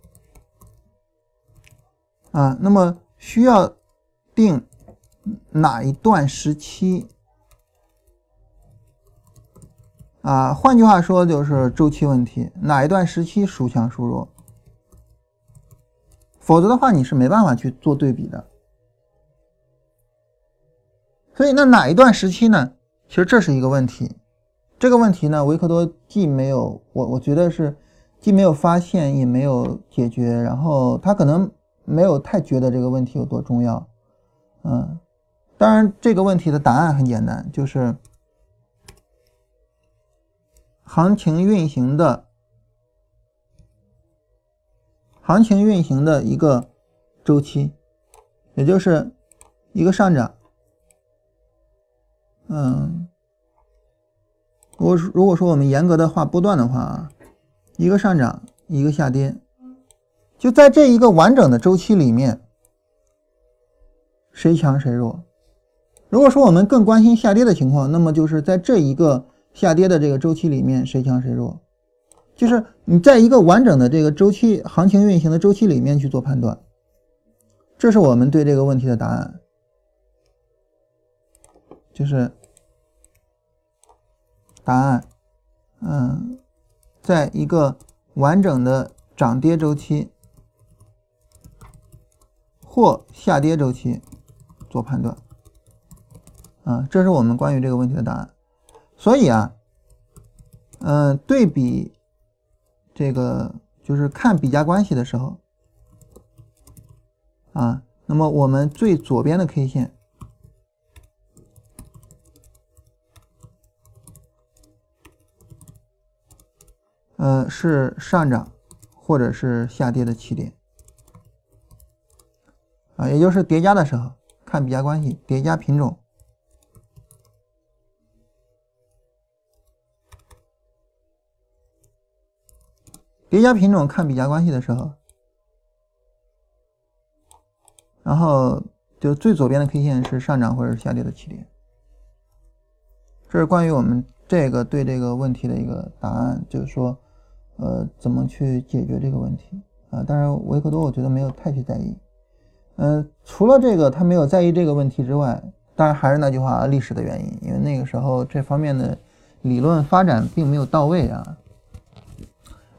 啊，那么需要定哪一段时期？啊，换句话说就是周期问题，哪一段时期孰强孰弱？否则的话，你是没办法去做对比的。所以，那哪一段时期呢？其实这是一个问题。这个问题呢，维克多既没有我，我觉得是既没有发现，也没有解决。然后他可能没有太觉得这个问题有多重要。嗯，当然，这个问题的答案很简单，就是。行情运行的，行情运行的一个周期，也就是一个上涨。嗯，如果如果说我们严格的画波段的话啊，一个上涨，一个下跌，就在这一个完整的周期里面，谁强谁弱？如果说我们更关心下跌的情况，那么就是在这一个。下跌的这个周期里面，谁强谁弱？就是你在一个完整的这个周期行情运行的周期里面去做判断，这是我们对这个问题的答案。就是答案，嗯，在一个完整的涨跌周期或下跌周期做判断，啊，这是我们关于这个问题的答案。所以啊，嗯，对比这个就是看比价关系的时候啊，那么我们最左边的 K 线，呃，是上涨或者是下跌的起点啊，也就是叠加的时候看比价关系，叠加品种。叠加品种看比价关系的时候，然后就最左边的 K 线是上涨或者是下跌的起点，这是关于我们这个对这个问题的一个答案，就是说，呃，怎么去解决这个问题啊？当然，维克多我觉得没有太去在意，嗯，除了这个他没有在意这个问题之外，当然还是那句话，历史的原因，因为那个时候这方面的理论发展并没有到位啊。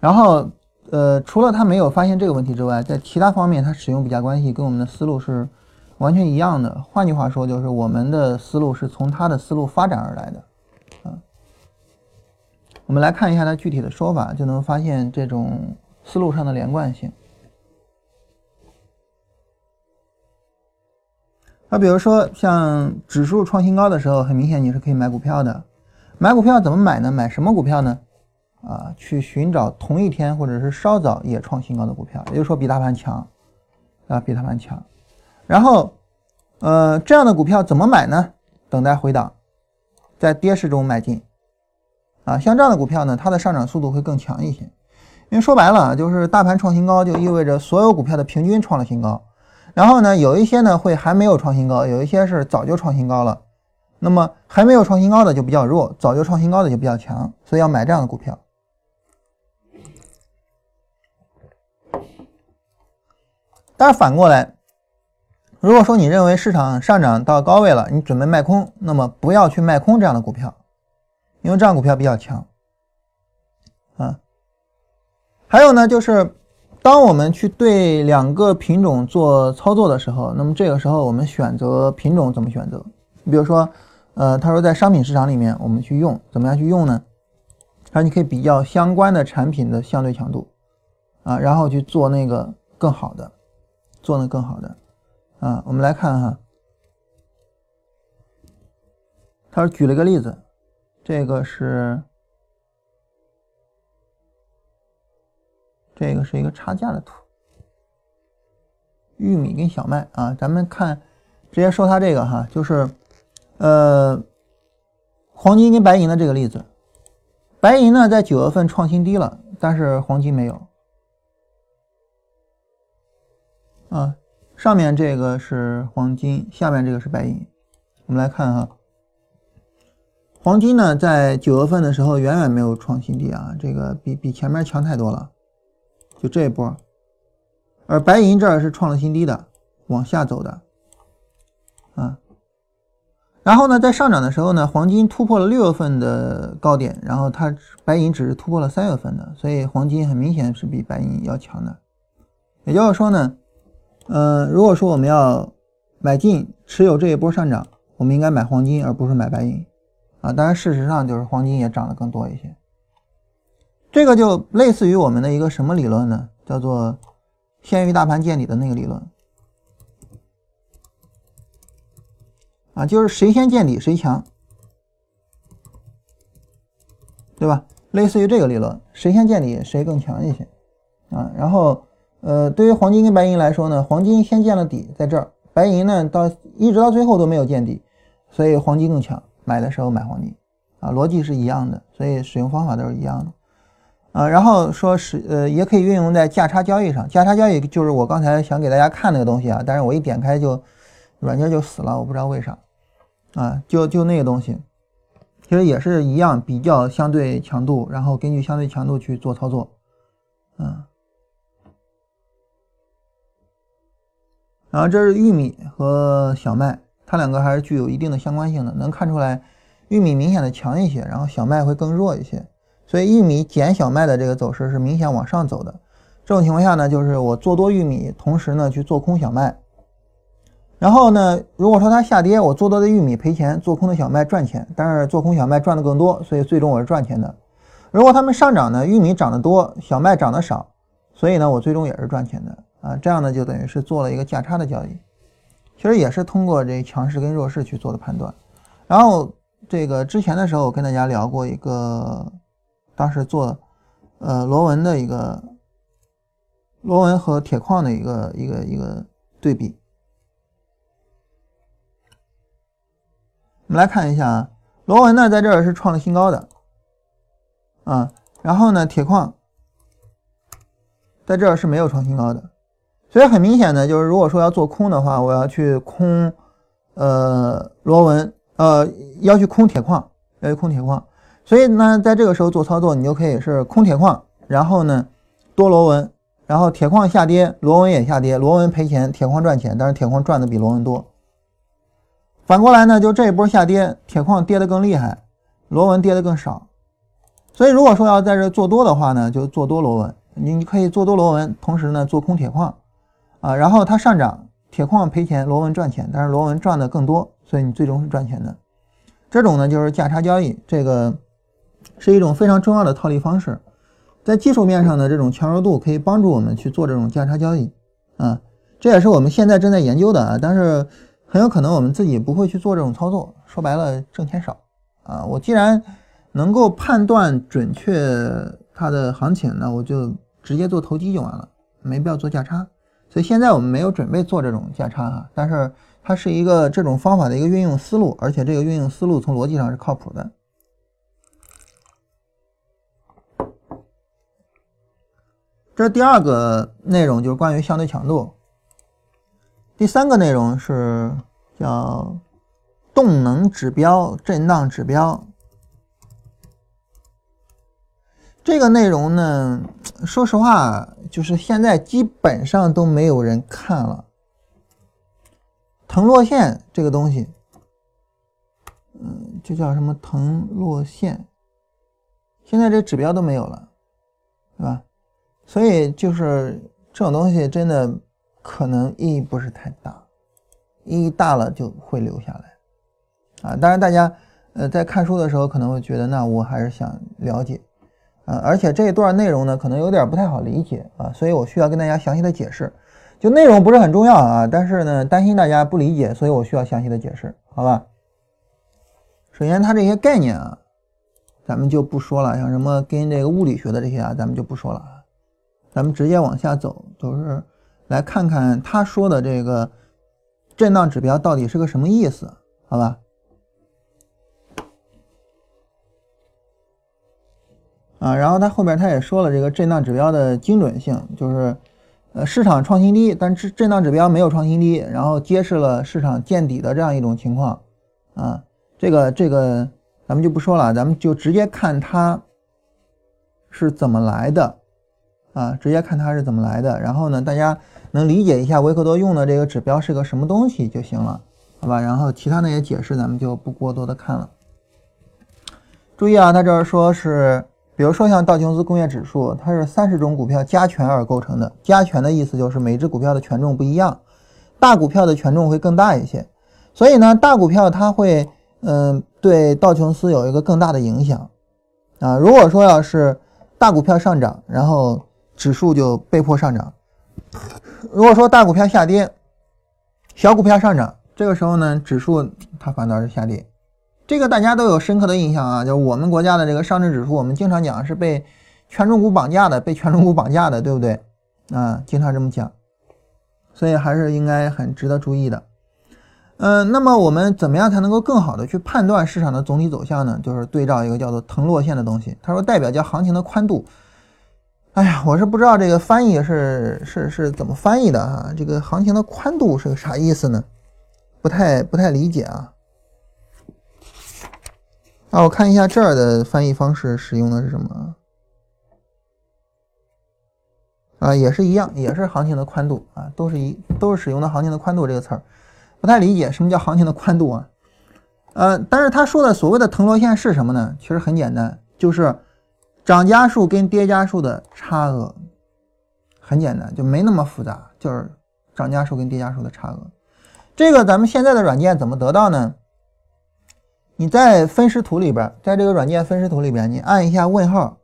然后，呃，除了他没有发现这个问题之外，在其他方面，他使用比价关系跟我们的思路是完全一样的。换句话说，就是我们的思路是从他的思路发展而来的。我们来看一下它具体的说法，就能发现这种思路上的连贯性。那比如说，像指数创新高的时候，很明显你是可以买股票的。买股票怎么买呢？买什么股票呢？啊，去寻找同一天或者是稍早也创新高的股票，也就是说比大盘强，啊，比大盘强。然后，呃，这样的股票怎么买呢？等待回档，在跌势中买进。啊，像这样的股票呢，它的上涨速度会更强一些。因为说白了就是大盘创新高，就意味着所有股票的平均创了新高。然后呢，有一些呢会还没有创新高，有一些是早就创新高了。那么还没有创新高的就比较弱，早就创新高的就比较强，所以要买这样的股票。但是反过来，如果说你认为市场上涨到高位了，你准备卖空，那么不要去卖空这样的股票，因为这样股票比较强。啊，还有呢，就是当我们去对两个品种做操作的时候，那么这个时候我们选择品种怎么选择？你比如说，呃，他说在商品市场里面我们去用，怎么样去用呢？他说你可以比较相关的产品的相对强度，啊，然后去做那个更好的，做那更好的，啊，我们来看哈，他说举了个例子，这个是。这个是一个差价的图，玉米跟小麦啊，咱们看，直接说它这个哈，就是，呃，黄金跟白银的这个例子，白银呢在九月份创新低了，但是黄金没有，啊，上面这个是黄金，下面这个是白银，我们来看哈，黄金呢在九月份的时候远远没有创新低啊，这个比比前面强太多了。就这一波，而白银这儿是创了新低的，往下走的，啊，然后呢，在上涨的时候呢，黄金突破了六月份的高点，然后它白银只是突破了三月份的，所以黄金很明显是比白银要强的。也就是说呢，嗯，如果说我们要买进持有这一波上涨，我们应该买黄金而不是买白银，啊，当然事实上就是黄金也涨得更多一些。这个就类似于我们的一个什么理论呢？叫做先于大盘见底的那个理论啊，就是谁先见底谁强，对吧？类似于这个理论，谁先见底谁更强一些啊。然后，呃，对于黄金跟白银来说呢，黄金先见了底在这儿，白银呢到一直到最后都没有见底，所以黄金更强，买的时候买黄金啊，逻辑是一样的，所以使用方法都是一样的。啊，然后说是呃，也可以运用在价差交易上。价差交易就是我刚才想给大家看那个东西啊，但是我一点开就软件就死了，我不知道为啥。啊，就就那个东西，其实也是一样，比较相对强度，然后根据相对强度去做操作。嗯，然后这是玉米和小麦，它两个还是具有一定的相关性的，能看出来玉米明显的强一些，然后小麦会更弱一些。所以玉米减小麦的这个走势是明显往上走的，这种情况下呢，就是我做多玉米，同时呢去做空小麦。然后呢，如果说它下跌，我做多的玉米赔钱，做空的小麦赚钱，但是做空小麦赚的更多，所以最终我是赚钱的。如果它们上涨呢，玉米涨得多，小麦涨得少，所以呢我最终也是赚钱的啊。这样呢就等于是做了一个价差的交易，其实也是通过这强势跟弱势去做的判断。然后这个之前的时候我跟大家聊过一个。当时做，呃，螺纹的一个螺纹和铁矿的一个一个一个对比，我们来看一下啊，螺纹呢在这儿是创了新高的，啊，然后呢铁矿在这儿是没有创新高的，所以很明显的就是如果说要做空的话，我要去空，呃，螺纹，呃，要去空铁矿，要去空铁矿。所以呢，在这个时候做操作，你就可以是空铁矿，然后呢多螺纹，然后铁矿下跌，螺纹也下跌，螺纹赔钱，铁矿赚钱，但是铁矿赚的比螺纹多。反过来呢，就这一波下跌，铁矿跌得更厉害，螺纹跌得更少。所以如果说要在这做多的话呢，就做多螺纹，你你可以做多螺纹，同时呢做空铁矿，啊，然后它上涨，铁矿赔钱，螺纹赚钱，但是螺纹赚的更多，所以你最终是赚钱的。这种呢就是价差交易，这个。是一种非常重要的套利方式，在技术面上的这种强弱度可以帮助我们去做这种价差交易，啊，这也是我们现在正在研究的啊，但是很有可能我们自己不会去做这种操作，说白了挣钱少啊。我既然能够判断准确它的行情，那我就直接做投机就完了，没必要做价差。所以现在我们没有准备做这种价差哈，但是它是一个这种方法的一个运用思路，而且这个运用思路从逻辑上是靠谱的。这第二个内容，就是关于相对强度。第三个内容是叫动能指标、震荡指标。这个内容呢，说实话，就是现在基本上都没有人看了。腾落线这个东西，嗯，就叫什么腾落线，现在这指标都没有了，对吧？所以就是这种东西真的可能意义不是太大，意义大了就会留下来啊。当然，大家呃在看书的时候可能会觉得，那我还是想了解。啊，而且这一段内容呢，可能有点不太好理解啊，所以我需要跟大家详细的解释。就内容不是很重要啊，但是呢，担心大家不理解，所以我需要详细的解释，好吧？首先，它这些概念啊，咱们就不说了，像什么跟这个物理学的这些啊，咱们就不说了啊，咱们直接往下走，就是来看看他说的这个震荡指标到底是个什么意思，好吧？啊，然后他后边他也说了这个震荡指标的精准性，就是呃市场创新低，但是震荡指标没有创新低，然后揭示了市场见底的这样一种情况啊。这个这个咱们就不说了，咱们就直接看它是怎么来的啊，直接看它是怎么来的。然后呢，大家能理解一下维克多用的这个指标是个什么东西就行了，好吧？然后其他那些解释咱们就不过多的看了。注意啊，他这儿说是。比如说像道琼斯工业指数，它是三十种股票加权而构成的。加权的意思就是每只股票的权重不一样，大股票的权重会更大一些。所以呢，大股票它会嗯对道琼斯有一个更大的影响啊。如果说要是大股票上涨，然后指数就被迫上涨；如果说大股票下跌，小股票上涨，这个时候呢，指数它反倒是下跌。这个大家都有深刻的印象啊，就是我们国家的这个上证指数，我们经常讲是被权重股绑架的，被权重股绑架的，对不对？啊，经常这么讲，所以还是应该很值得注意的。嗯，那么我们怎么样才能够更好的去判断市场的总体走向呢？就是对照一个叫做腾落线的东西，他说代表叫行情的宽度。哎呀，我是不知道这个翻译是是是怎么翻译的啊？这个行情的宽度是个啥意思呢？不太不太理解啊。啊，我看一下这儿的翻译方式使用的是什么？啊，也是一样，也是行情的宽度啊，都是一都是使用的行情的宽度这个词儿，不太理解什么叫行情的宽度啊？呃，但是他说的所谓的腾落线是什么呢？其实很简单，就是涨家数跟跌家数的差额，很简单，就没那么复杂，就是涨家数跟跌家数的差额。这个咱们现在的软件怎么得到呢？你在分时图里边，在这个软件分时图里边，你按一下问号，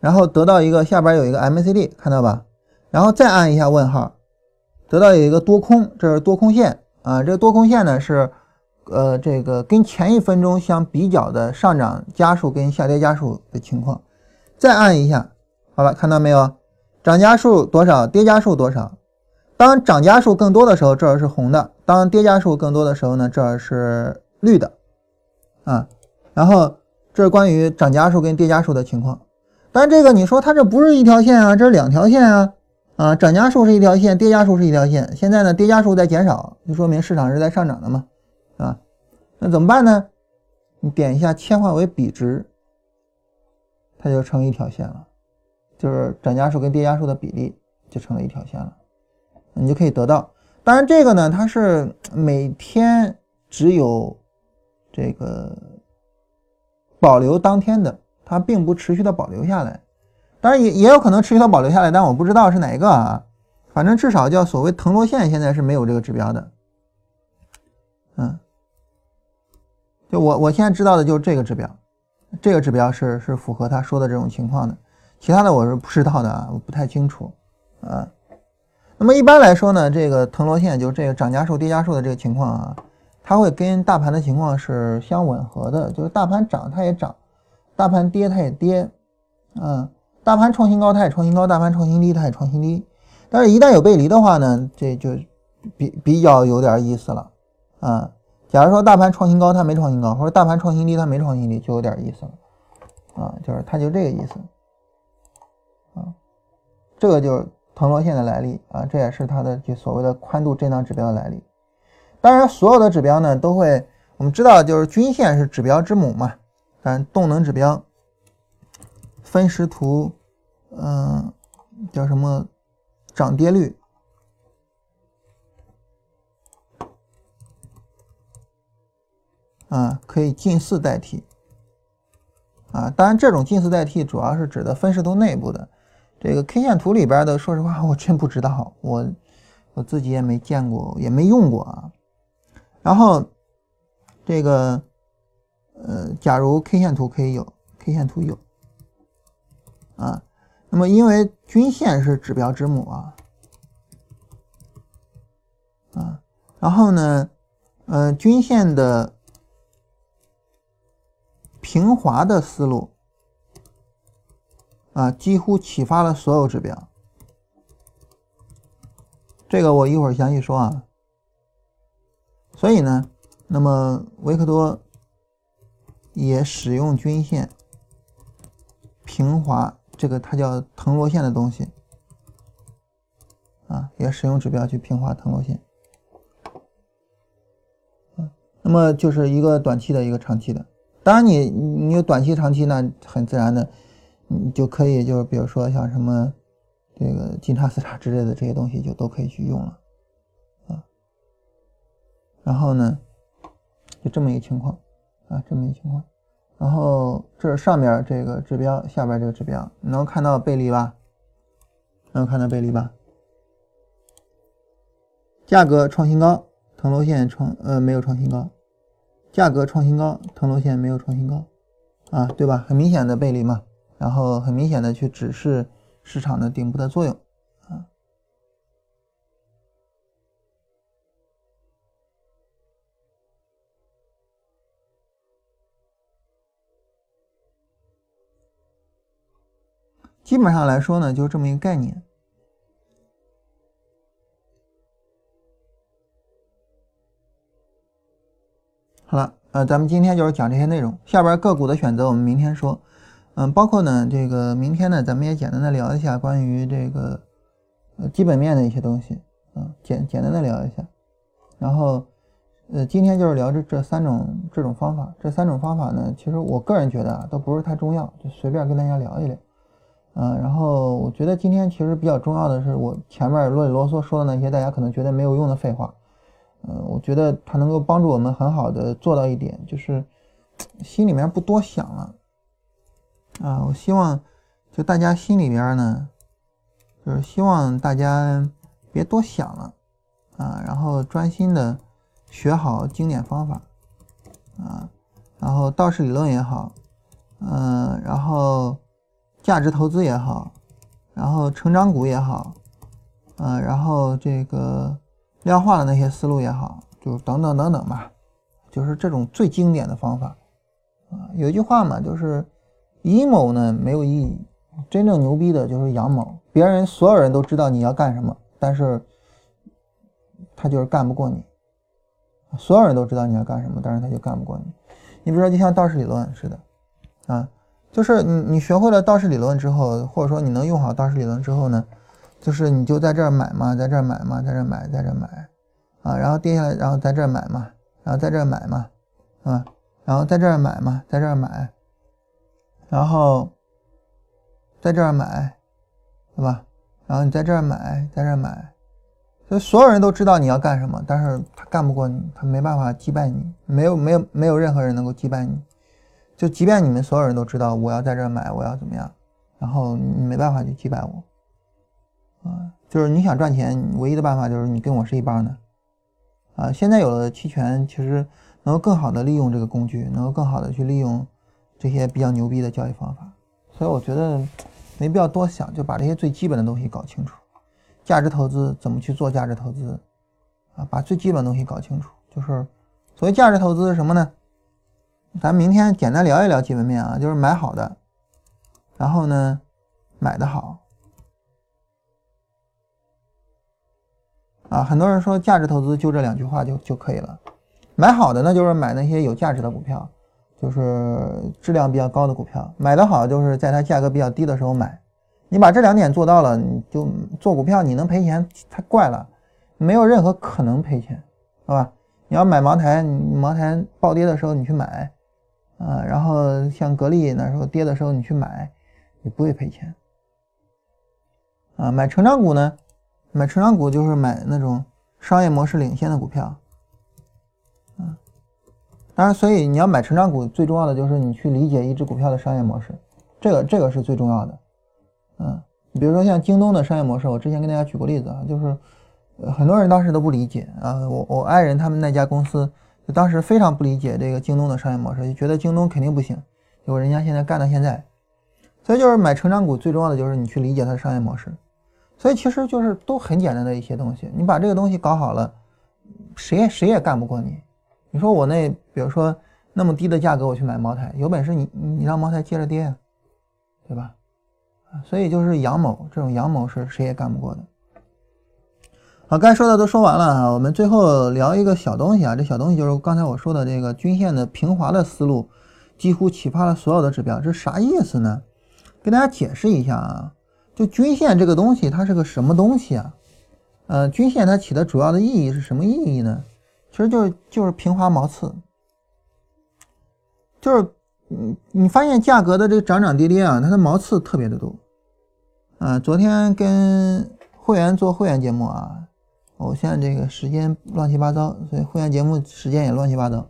然后得到一个下边有一个 MACD，看到吧？然后再按一下问号，得到有一个多空，这是多空线啊。这个多空线呢是，呃，这个跟前一分钟相比较的上涨家数跟下跌家数的情况。再按一下，好了，看到没有？涨家数多少？跌家数多少？当涨家数更多的时候，这儿是红的；当跌家数更多的时候呢，这儿是绿的。啊，然后这是关于涨家数跟跌家数的情况，但这个你说它这不是一条线啊，这是两条线啊，啊，涨家数是一条线，跌家数是一条线，现在呢跌家数在减少，就说明市场是在上涨的嘛，啊，那怎么办呢？你点一下切换为比值，它就成一条线了，就是涨家数跟跌家数的比例就成了一条线了，你就可以得到。当然这个呢，它是每天只有。这个保留当天的，它并不持续的保留下来，当然也也有可能持续的保留下来，但我不知道是哪一个啊。反正至少叫所谓腾落线，现在是没有这个指标的。嗯，就我我现在知道的就是这个指标，这个指标是是符合他说的这种情况的，其他的我是不知道的啊，我不太清楚啊。那么一般来说呢，这个腾落线就是这个涨家数跌家数的这个情况啊。它会跟大盘的情况是相吻合的，就是大盘涨它也涨，大盘跌它也跌，嗯，大盘创新高它也创新高，大盘创新低它也创新低。但是，一旦有背离的话呢，这就比比较有点意思了，啊，假如说大盘创新高它没创新高，或者大盘创新低它没创新低，就有点意思了，啊，就是它就这个意思，啊，这个就是腾螺线的来历啊，这也是它的就所谓的宽度震荡指标的来历。当然，所有的指标呢都会，我们知道就是均线是指标之母嘛，但动能指标、分时图，嗯，叫什么涨跌率啊，可以近似代替啊。当然，这种近似代替主要是指的分时图内部的，这个 K 线图里边的，说实话我真不知道，我我自己也没见过，也没用过啊。然后，这个，呃，假如 K 线图可以有，K 线图有，啊，那么因为均线是指标之母啊，啊，然后呢，呃，均线的平滑的思路，啊，几乎启发了所有指标，这个我一会儿详细说啊。所以呢，那么维克多也使用均线平滑，这个它叫腾螺线的东西啊，也使用指标去平滑腾螺线。那么就是一个短期的一个长期的。当然，你你有短期、长期，那很自然的，你就可以就是比如说像什么这个金叉、四叉之类的这些东西，就都可以去用了。然后呢，就这么一个情况啊，这么一个情况。然后这是上面这个指标，下边这个指标，能看到背离吧？能看到背离吧？价格创新高，腾螺线创呃没有创新高，价格创新高，腾螺线没有创新高，啊，对吧？很明显的背离嘛，然后很明显的去指示市场的顶部的作用。基本上来说呢，就这么一个概念。好了，呃，咱们今天就是讲这些内容。下边个股的选择，我们明天说。嗯，包括呢，这个明天呢，咱们也简单的聊一下关于这个呃基本面的一些东西，嗯，简简单的聊一下。然后，呃，今天就是聊这这三种这种方法。这三种方法呢，其实我个人觉得啊，都不是太重要，就随便跟大家聊一聊。嗯，然后我觉得今天其实比较重要的是，我前面啰里啰嗦说的那些大家可能觉得没有用的废话，嗯，我觉得它能够帮助我们很好的做到一点，就是 心里面不多想了。啊，我希望就大家心里边呢，就是希望大家别多想了，啊，然后专心的学好经典方法，啊，然后道氏理论也好，嗯，然后。价值投资也好，然后成长股也好，嗯，然后这个量化的那些思路也好，就等等等等吧，就是这种最经典的方法啊。有一句话嘛，就是阴谋呢没有意义，真正牛逼的就是阳谋。别人所有人都知道你要干什么，但是他就是干不过你。所有人都知道你要干什么，但是他就干不过你。你比如说，就像道氏理论似的，啊。就是你你学会了道氏理论之后，或者说你能用好道氏理论之后呢，就是你就在这儿买嘛，在这儿买嘛，在这儿买，在这儿买，啊，然后跌下来，然后在这儿买嘛，然后在这儿买嘛，啊，然后在这儿买嘛，在这儿买，然后在这儿买，对吧？然后你在这儿买，在这儿买，所以所有人都知道你要干什么，但是他干不过你，他没办法击败你，没有没有没有任何人能够击败你。就即便你们所有人都知道我要在这买，我要怎么样，然后你没办法去击败我，啊，就是你想赚钱，唯一的办法就是你跟我是一帮的，啊，现在有了期权，其实能够更好的利用这个工具，能够更好的去利用这些比较牛逼的交易方法，所以我觉得没必要多想，就把这些最基本的东西搞清楚，价值投资怎么去做价值投资，啊，把最基本的东西搞清楚，就是所谓价值投资是什么呢？咱明天简单聊一聊基本面啊，就是买好的，然后呢，买的好啊。很多人说价值投资就这两句话就就可以了。买好的呢，就是买那些有价值的股票，就是质量比较高的股票。买的好就是在它价格比较低的时候买，你把这两点做到了，你就做股票你能赔钱太怪了，没有任何可能赔钱，好吧？你要买茅台，你茅台暴跌的时候你去买，啊，然后像格力那时候跌的时候你去买，你不会赔钱。啊，买成长股呢？买成长股就是买那种商业模式领先的股票。嗯，当然，所以你要买成长股，最重要的就是你去理解一只股票的商业模式，这个这个是最重要的。嗯，比如说像京东的商业模式，我之前跟大家举过例子啊，就是很多人当时都不理解啊，我我爱人他们那家公司就当时非常不理解这个京东的商业模式，就觉得京东肯定不行，结果人家现在干到现在，所以就是买成长股最重要的就是你去理解它的商业模式，所以其实就是都很简单的一些东西，你把这个东西搞好了，谁也谁也干不过你。你说我那比如说那么低的价格我去买茅台，有本事你你让茅台接着跌啊，对吧？所以就是杨某，这种杨某是谁也干不过的。好，该说的都说完了啊，我们最后聊一个小东西啊，这小东西就是刚才我说的这个均线的平滑的思路，几乎启发了所有的指标。这啥意思呢？给大家解释一下啊，就均线这个东西它是个什么东西啊？呃，均线它起的主要的意义是什么意义呢？其实就是就是平滑毛刺，就是你你发现价格的这个涨涨跌跌啊，它的毛刺特别的多。啊，昨天跟会员做会员节目啊，我现在这个时间乱七八糟，所以会员节目时间也乱七八糟。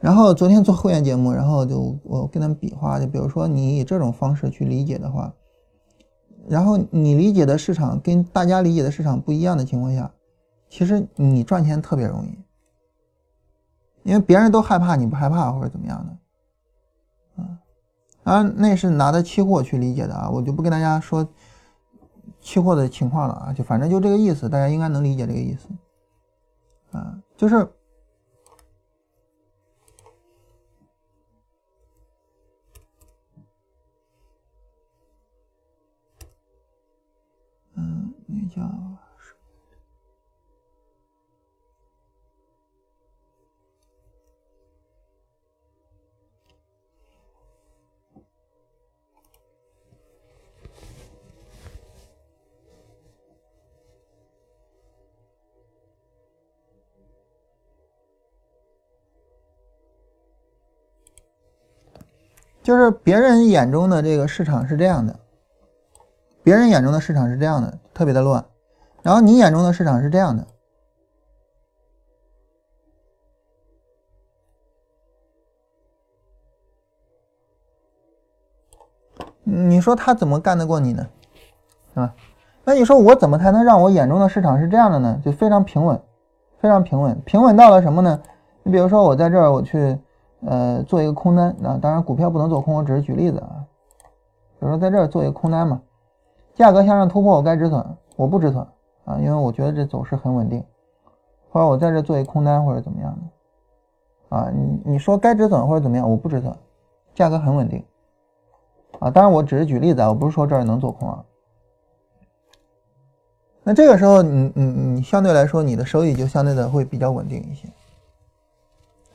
然后昨天做会员节目，然后就我跟他们比划，就比如说你以这种方式去理解的话，然后你理解的市场跟大家理解的市场不一样的情况下，其实你赚钱特别容易，因为别人都害怕，你不害怕或者怎么样的，啊，啊，那是拿的期货去理解的啊，我就不跟大家说。期货的情况了啊，就反正就这个意思，大家应该能理解这个意思，啊，就是，嗯，那叫。就是别人眼中的这个市场是这样的，别人眼中的市场是这样的，特别的乱。然后你眼中的市场是这样的，你说他怎么干得过你呢？是吧？那你说我怎么才能让我眼中的市场是这样的呢？就非常平稳，非常平稳，平稳到了什么呢？你比如说我在这儿，我去。呃，做一个空单啊，当然股票不能做空，我只是举例子啊。比如说在这儿做一个空单嘛，价格向上突破，我该止损，我不止损啊，因为我觉得这走势很稳定。或者我在这做一空单或者怎么样的啊，你你说该止损或者怎么样，我不止损，价格很稳定啊。当然我只是举例子啊，我不是说这儿能做空啊。那这个时候你你你相对来说你的收益就相对的会比较稳定一些，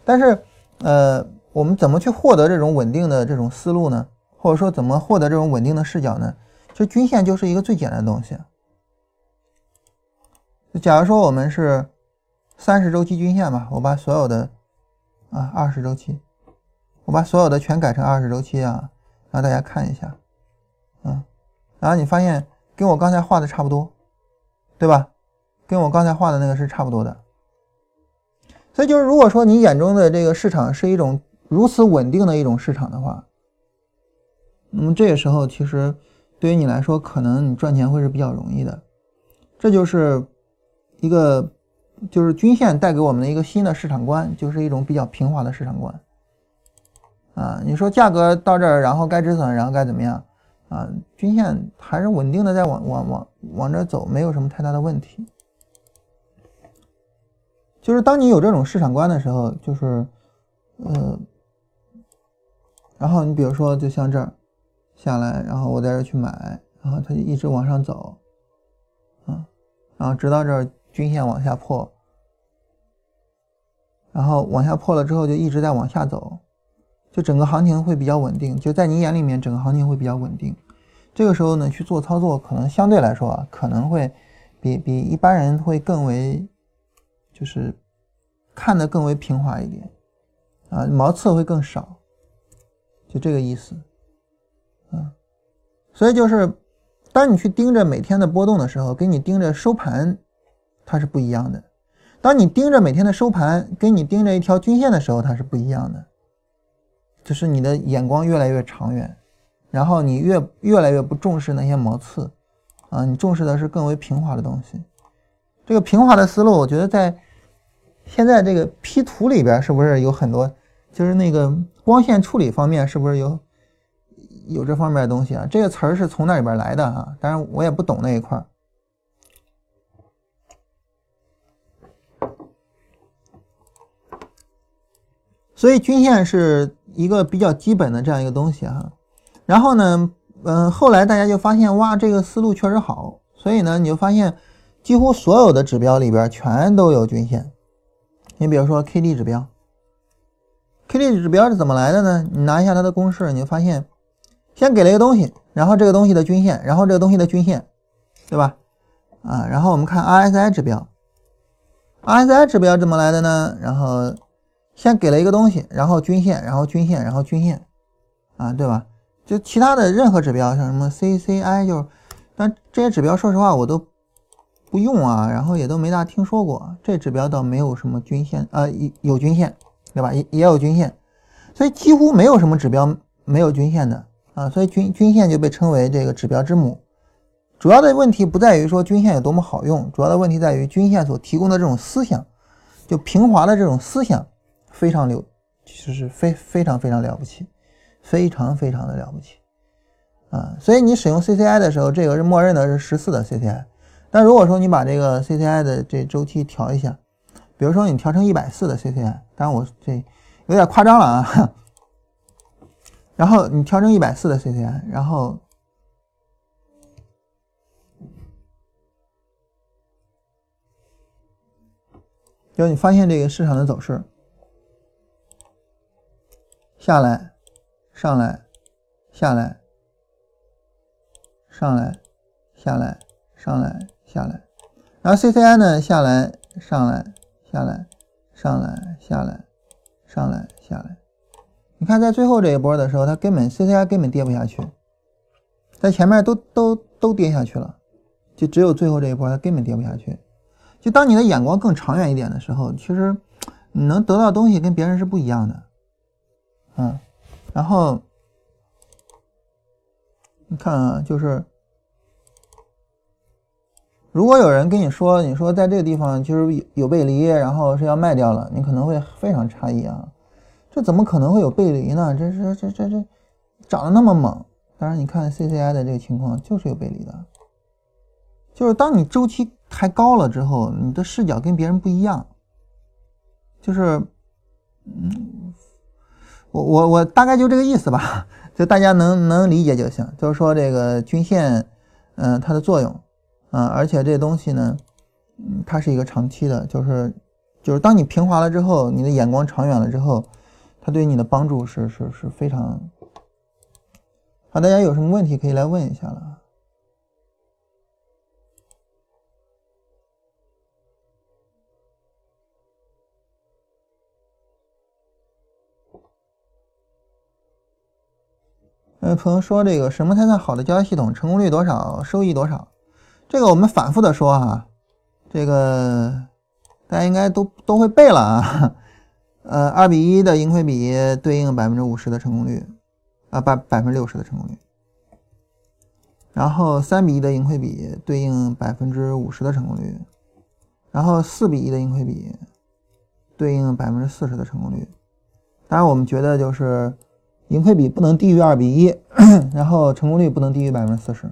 但是。呃，我们怎么去获得这种稳定的这种思路呢？或者说怎么获得这种稳定的视角呢？其实均线就是一个最简单的东西。假如说我们是三十周期均线吧，我把所有的啊二十周期，我把所有的全改成二十周期啊，让大家看一下，嗯，然后你发现跟我刚才画的差不多，对吧？跟我刚才画的那个是差不多的。所以就是，如果说你眼中的这个市场是一种如此稳定的一种市场的话，那么这个时候其实对于你来说，可能你赚钱会是比较容易的。这就是一个，就是均线带给我们的一个新的市场观，就是一种比较平滑的市场观。啊，你说价格到这儿，然后该止损，然后该怎么样？啊，均线还是稳定的在往往往往这走，没有什么太大的问题。就是当你有这种市场观的时候，就是，呃，然后你比如说，就像这儿下来，然后我在这儿去买，然后它就一直往上走，啊，然后直到这儿均线往下破，然后往下破了之后就一直在往下走，就整个行情会比较稳定，就在你眼里面整个行情会比较稳定。这个时候呢去做操作，可能相对来说啊，可能会比比一般人会更为就是看得更为平滑一点啊，毛刺会更少，就这个意思，啊，所以就是当你去盯着每天的波动的时候，跟你盯着收盘它是不一样的；当你盯着每天的收盘，跟你盯着一条均线的时候，它是不一样的。就是你的眼光越来越长远，然后你越越来越不重视那些毛刺，啊，你重视的是更为平滑的东西。这个平滑的思路，我觉得在现在这个 P 图里边是不是有很多，就是那个光线处理方面是不是有有这方面的东西啊？这个词儿是从那里边来的啊，当然我也不懂那一块儿。所以均线是一个比较基本的这样一个东西哈，然后呢，嗯，后来大家就发现哇，这个思路确实好，所以呢，你就发现几乎所有的指标里边全都有均线。你比如说 K D 指标，K D 指标是怎么来的呢？你拿一下它的公式，你就发现，先给了一个东西，然后这个东西的均线，然后这个东西的均线，对吧？啊，然后我们看 R S I 指标，R S I 指标怎么来的呢？然后。先给了一个东西，然后均线，然后均线，然后均线，啊，对吧？就其他的任何指标，像什么 CCI，就是，但这些指标说实话我都不用啊，然后也都没大听说过。这指标倒没有什么均线，呃，有均线，对吧？也也有均线，所以几乎没有什么指标没有均线的啊，所以均均线就被称为这个指标之母。主要的问题不在于说均线有多么好用，主要的问题在于均线所提供的这种思想，就平滑的这种思想。非常流，其实是非非常非常了不起，非常非常的了不起啊！所以你使用 CCI 的时候，这个是默认的是十四的 CCI。但如果说你把这个 CCI 的这周期调一下，比如说你调成一百四的 CCI，当然我这有点夸张了啊。然后你调成一百四的 CCI，然后就你发现这个市场的走势。下来，上来，下来，上来，下来，上来，下来，然后 CCI 呢？下来，上来，下来，上来，下来，上来，下来。你看，在最后这一波的时候，它根本 CCI 根本跌不下去，在前面都都都跌下去了，就只有最后这一波它根本跌不下去。就当你的眼光更长远一点的时候，其实你能得到东西跟别人是不一样的。嗯，然后你看啊，就是如果有人跟你说，你说在这个地方就是有有背离，然后是要卖掉了，你可能会非常诧异啊，这怎么可能会有背离呢？这是这这这涨得那么猛，当然你看 CCI 的这个情况就是有背离的，就是当你周期抬高了之后，你的视角跟别人不一样，就是嗯。我我我大概就这个意思吧，就大家能能理解就行。就是说这个均线，嗯，它的作用，嗯，而且这东西呢，嗯，它是一个长期的，就是就是当你平滑了之后，你的眼光长远了之后，它对你的帮助是是是非常。好，大家有什么问题可以来问一下了。有朋友说这个什么才算好的交易系统？成功率多少？收益多少？这个我们反复的说哈，这个大家应该都都会背了啊。呃，二比一的盈亏比对应百分之五十的成功率，啊，百百分之六十的成功率。然后三比一的盈亏比对应百分之五十的成功率，然后四比一的盈亏比对应百分之四十的成功率。当然，我们觉得就是。盈亏比不能低于二比一，然后成功率不能低于百分之四十。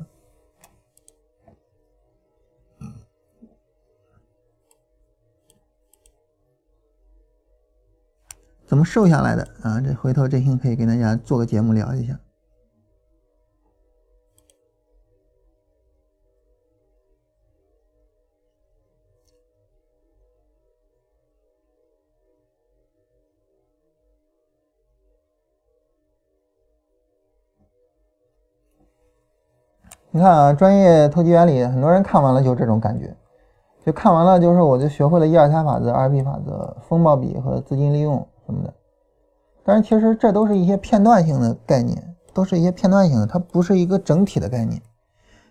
怎么瘦下来的啊？这回头振兴可以给大家做个节目聊一下。你看啊，专业投机原理，很多人看完了就这种感觉，就看完了就是我就学会了一二三法则、二 B 法则、风暴比和资金利用什么的。但是其实这都是一些片段性的概念，都是一些片段性的，它不是一个整体的概念。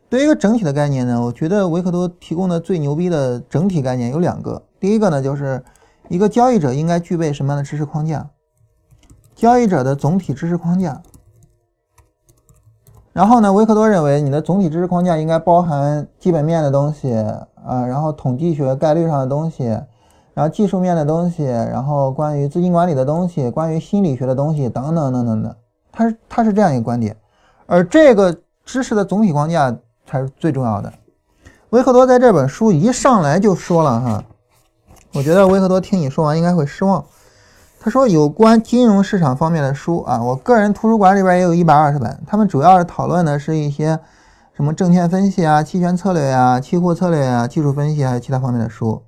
对于一个整体的概念呢，我觉得维克多提供的最牛逼的整体概念有两个。第一个呢，就是一个交易者应该具备什么样的知识框架，交易者的总体知识框架。然后呢，维克多认为你的总体知识框架应该包含基本面的东西啊，然后统计学概率上的东西，然后技术面的东西，然后关于资金管理的东西，关于心理学的东西等等等等的。他是他是这样一个观点，而这个知识的总体框架。才是最重要的。维克多在这本书一上来就说了哈，我觉得维克多听你说完应该会失望。他说有关金融市场方面的书啊，我个人图书馆里边也有一百二十本，他们主要是讨论的是一些什么证券分析啊、期权策略呀、期货策略啊、技术分析还有其他方面的书。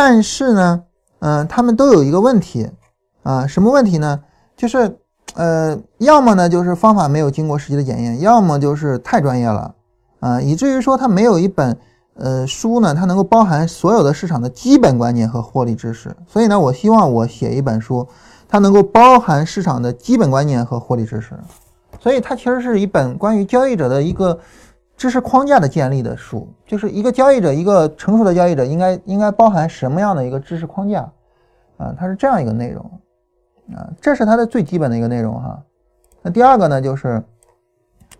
但是呢，嗯，他们都有一个问题啊，什么问题呢？就是呃，要么呢就是方法没有经过实际的检验，要么就是太专业了。啊，以至于说它没有一本呃书呢，它能够包含所有的市场的基本观念和获利知识。所以呢，我希望我写一本书，它能够包含市场的基本观念和获利知识。所以它其实是一本关于交易者的一个知识框架的建立的书，就是一个交易者，一个成熟的交易者应该应该包含什么样的一个知识框架啊？它是这样一个内容啊，这是它的最基本的一个内容哈。那第二个呢，就是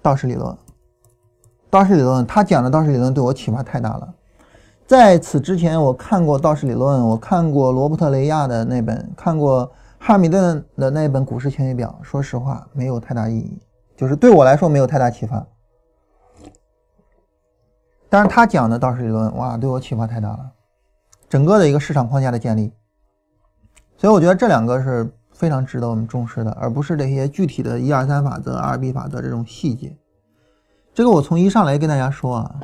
道氏理论。道氏理论，他讲的道氏理论对我启发太大了。在此之前，我看过道氏理论，我看过罗伯特雷亚的那本，看过哈米顿的那本股市晴雨表。说实话，没有太大意义，就是对我来说没有太大启发。但是他讲的道氏理论，哇，对我启发太大了，整个的一个市场框架的建立。所以我觉得这两个是非常值得我们重视的，而不是这些具体的一二三法则、二 B 法则这种细节。这个我从一上来跟大家说啊，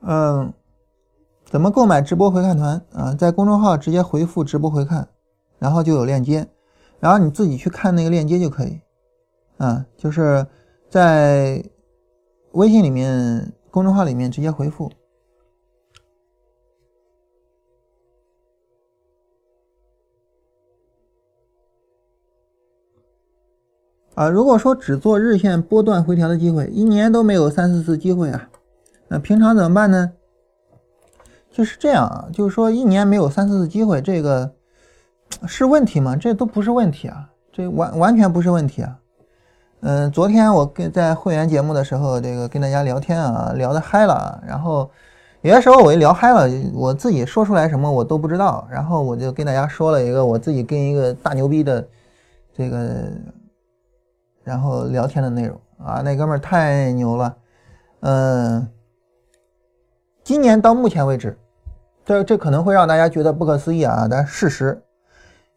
嗯，怎么购买直播回看团啊？在公众号直接回复“直播回看”，然后就有链接，然后你自己去看那个链接就可以。啊，就是在微信里面、公众号里面直接回复。啊，如果说只做日线波段回调的机会，一年都没有三四次机会啊，那平常怎么办呢？就是这样啊，就是说一年没有三四次机会，这个是问题吗？这都不是问题啊，这完完全不是问题啊。嗯，昨天我跟在会员节目的时候，这个跟大家聊天啊，聊得嗨了，然后有些时候我一聊嗨了，我自己说出来什么我都不知道，然后我就跟大家说了一个我自己跟一个大牛逼的这个。然后聊天的内容啊，那哥们儿太牛了，嗯，今年到目前为止，这这可能会让大家觉得不可思议啊，但事实，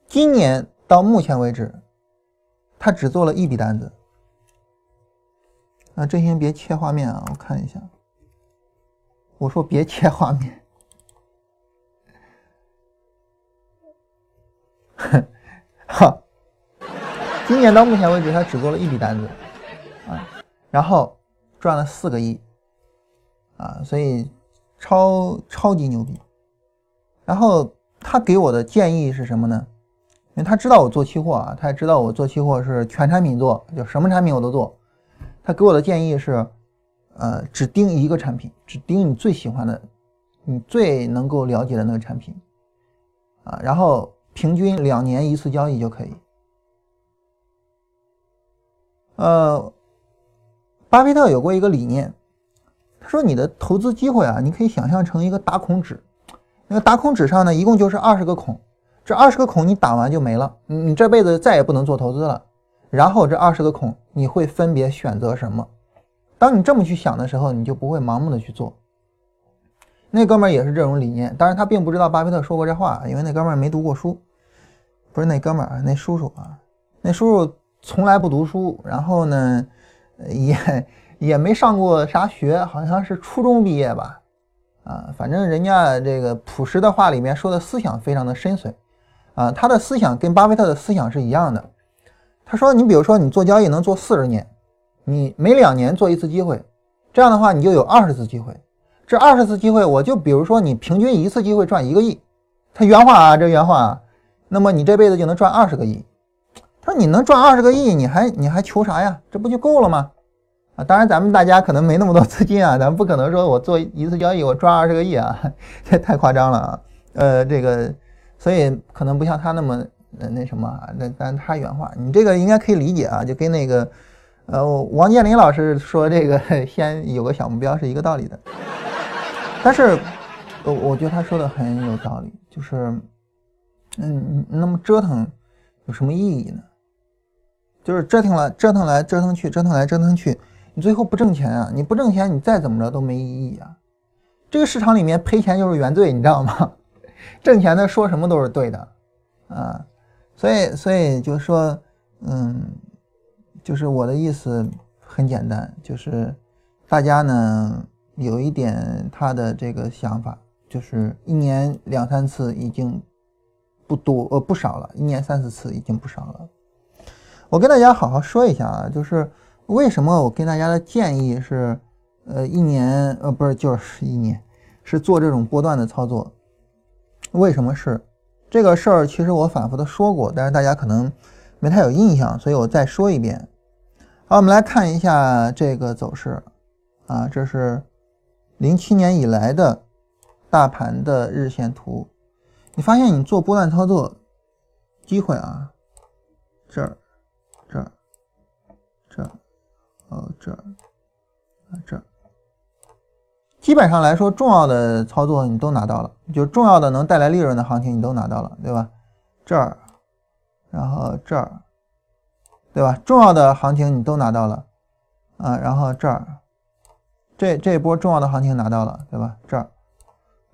今年到目前为止，他只做了一笔单子。啊，振兴别切画面啊，我看一下，我说别切画面，哼，哈。今年到目前为止，他只做了一笔单子，啊，然后赚了四个亿，啊，所以超超级牛逼。然后他给我的建议是什么呢？因为他知道我做期货啊，他也知道我做期货是全产品做，就什么产品我都做。他给我的建议是，呃，只盯一个产品，只盯你最喜欢的，你最能够了解的那个产品，啊，然后平均两年一次交易就可以。呃，巴菲特有过一个理念，他说：“你的投资机会啊，你可以想象成一个打孔纸，那个打孔纸上呢，一共就是二十个孔，这二十个孔你打完就没了，你你这辈子再也不能做投资了。然后这二十个孔你会分别选择什么？当你这么去想的时候，你就不会盲目的去做。那哥们儿也是这种理念，当然他并不知道巴菲特说过这话，因为那哥们儿没读过书，不是那哥们儿，那叔叔啊，那叔叔。”从来不读书，然后呢，也也没上过啥学，好像是初中毕业吧，啊，反正人家这个朴实的话里面说的思想非常的深邃啊，他的思想跟巴菲特的思想是一样的。他说，你比如说你做交易能做四十年，你每两年做一次机会，这样的话你就有二十次机会。这二十次机会，我就比如说你平均一次机会赚一个亿，他原话啊，这原话啊，那么你这辈子就能赚二十个亿。他说你能赚二十个亿，你还你还求啥呀？这不就够了吗？啊，当然咱们大家可能没那么多资金啊，咱不可能说我做一次交易我赚二十个亿啊，这太夸张了啊。呃，这个，所以可能不像他那么那什么。那但他原话，你这个应该可以理解啊，就跟那个呃王健林老师说这个 先有个小目标是一个道理的。但是，我我觉得他说的很有道理，就是嗯，那么折腾有什么意义呢？就是折腾了折腾来折腾去折腾来折腾去。你最后不挣钱啊！你不挣钱，你再怎么着都没意义啊！这个市场里面赔钱就是原罪，你知道吗？挣钱的说什么都是对的，啊，所以所以就说，嗯，就是我的意思很简单，就是大家呢有一点他的这个想法，就是一年两三次已经不多呃不少了，一年三四次已经不少了。我跟大家好好说一下啊，就是。为什么我跟大家的建议是，呃，一年呃不是就是一年，是做这种波段的操作？为什么是这个事儿？其实我反复的说过，但是大家可能没太有印象，所以我再说一遍。好，我们来看一下这个走势啊，这是零七年以来的大盘的日线图。你发现你做波段操作机会啊，这儿，这儿，这儿。哦，这儿，啊这儿，基本上来说，重要的操作你都拿到了，就重要的能带来利润的行情你都拿到了，对吧？这儿，然后这儿，对吧？重要的行情你都拿到了，啊，然后这儿，这这波重要的行情拿到了，对吧？这儿，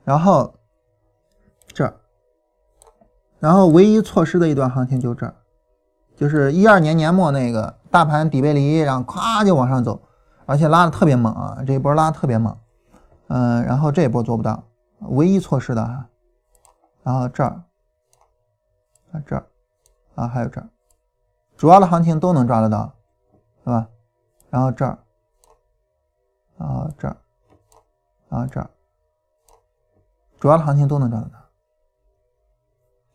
然后这儿，然后唯一错失的一段行情就这儿，就是一二年年末那个。大盘底背离，然后咵就往上走，而且拉的特别猛啊！这一波拉的特别猛，嗯，然后这一波做不到，唯一错失的哈。然后这儿，啊这儿，啊还有这儿，主要的行情都能抓得到，是吧？然后这儿，啊这儿，啊这儿，主要的行情都能抓得到。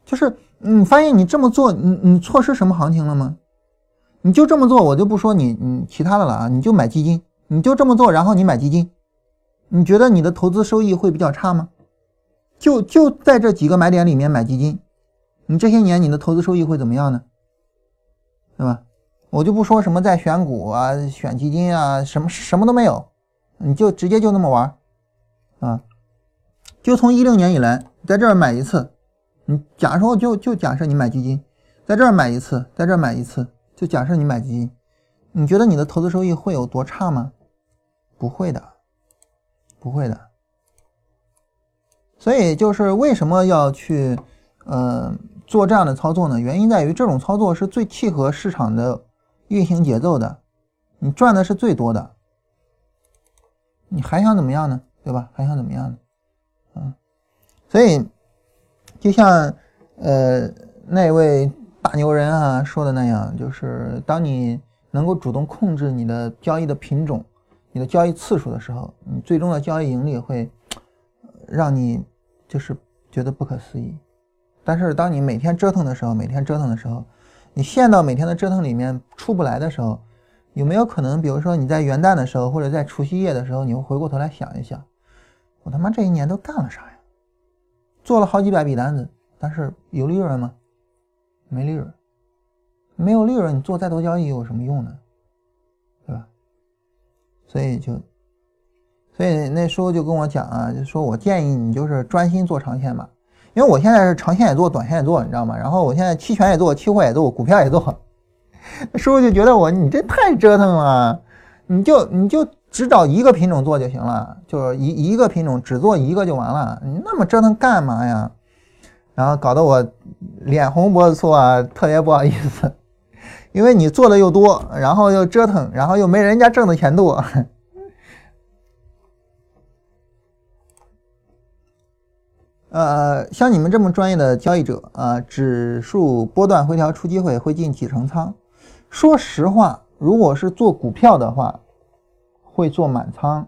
就是你发现你这么做，你你错失什么行情了吗？你就这么做，我就不说你你其他的了啊！你就买基金，你就这么做，然后你买基金，你觉得你的投资收益会比较差吗？就就在这几个买点里面买基金，你这些年你的投资收益会怎么样呢？对吧？我就不说什么在选股啊、选基金啊，什么什么都没有，你就直接就那么玩啊！就从一六年以来，在这儿买一次，你假说就就假设你买基金，在这儿买一次，在这儿买一次。就假设你买基金，你觉得你的投资收益会有多差吗？不会的，不会的。所以就是为什么要去呃做这样的操作呢？原因在于这种操作是最契合市场的运行节奏的，你赚的是最多的。你还想怎么样呢？对吧？还想怎么样呢？嗯，所以就像呃那位。大牛人啊说的那样，就是当你能够主动控制你的交易的品种、你的交易次数的时候，你最终的交易盈利会让你就是觉得不可思议。但是当你每天折腾的时候，每天折腾的时候，你陷到每天的折腾里面出不来的时候，有没有可能，比如说你在元旦的时候，或者在除夕夜的时候，你会回过头来想一想，我他妈这一年都干了啥呀？做了好几百笔单子，但是有利润吗？没利润，没有利润，你做再多交易有什么用呢？所以就，所以那叔就跟我讲啊，就说我建议你就是专心做长线吧，因为我现在是长线也做，短线也做，你知道吗？然后我现在期权也做，期货也做，股票也做。那叔叔就觉得我你这太折腾了，你就你就只找一个品种做就行了，就是一一个品种只做一个就完了，你那么折腾干嘛呀？然后搞得我脸红脖子粗啊，特别不好意思，因为你做的又多，然后又折腾，然后又没人家挣的钱多。呃，像你们这么专业的交易者啊，指数波段回调出机会会进几成仓？说实话，如果是做股票的话，会做满仓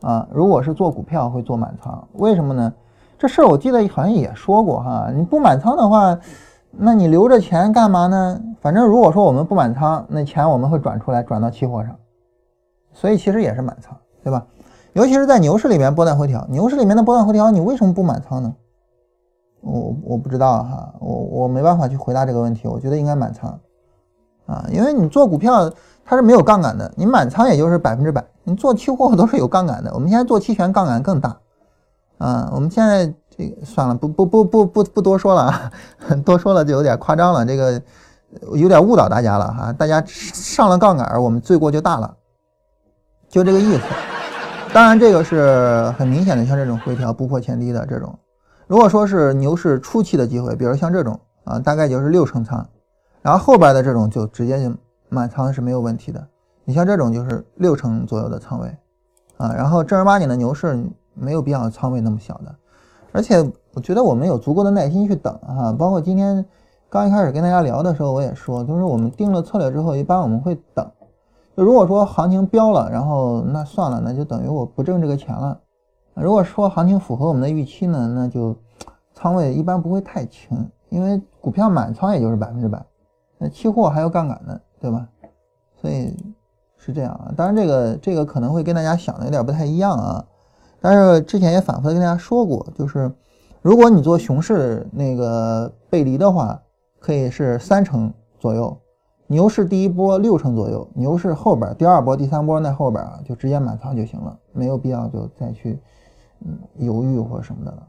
啊。如果是做股票会做满仓，为什么呢？这事儿我记得好像也说过哈。你不满仓的话，那你留着钱干嘛呢？反正如果说我们不满仓，那钱我们会转出来，转到期货上，所以其实也是满仓，对吧？尤其是在牛市里面波段回调，牛市里面的波段回调，你为什么不满仓呢？我我不知道哈，我我没办法去回答这个问题。我觉得应该满仓啊，因为你做股票它是没有杠杆的，你满仓也就是百分之百。你做期货都是有杠杆的，我们现在做期权杠杆更大啊。我们现在这算了，不不不不不不多说了，多说了就有点夸张了，这个有点误导大家了哈。大家上了杠杆，我们罪过就大了，就这个意思。当然，这个是很明显的，像这种回调不破前低的这种，如果说是牛市初期的机会，比如像这种啊，大概就是六成仓，然后后边的这种就直接就满仓是没有问题的。你像这种就是六成左右的仓位啊，然后正儿八经的牛市没有必要仓位那么小的，而且我觉得我们有足够的耐心去等哈。包括今天刚一开始跟大家聊的时候，我也说，就是我们定了策略之后，一般我们会等。就如果说行情飙了，然后那算了，那就等于我不挣这个钱了。如果说行情符合我们的预期呢，那就仓位一般不会太轻，因为股票满仓也就是百分之百，那期货还有杠杆呢，对吧？所以是这样啊。当然，这个这个可能会跟大家想的有点不太一样啊。但是之前也反复的跟大家说过，就是如果你做熊市那个背离的话，可以是三成左右。牛市第一波六成左右，牛市后边第二波、第三波那后边啊，就直接满仓就行了，没有必要就再去嗯犹豫或什么的了。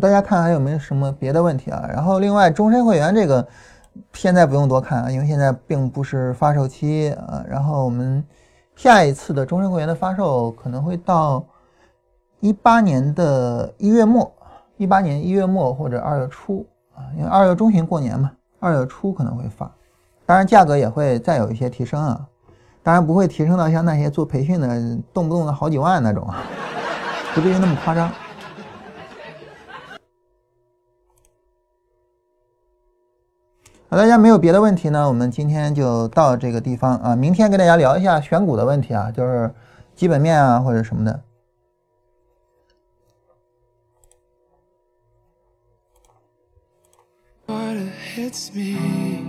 大家看还有没有什么别的问题啊？然后另外终身会员这个现在不用多看啊，因为现在并不是发售期啊。然后我们下一次的终身会员的发售可能会到一八年的一月末，一八年一月末或者二月初。啊，因为二月中旬过年嘛，二月初可能会发，当然价格也会再有一些提升啊，当然不会提升到像那些做培训的动不动的好几万那种啊，不至于那么夸张。好，大家没有别的问题呢，我们今天就到这个地方啊，明天跟大家聊一下选股的问题啊，就是基本面啊或者什么的。hits me.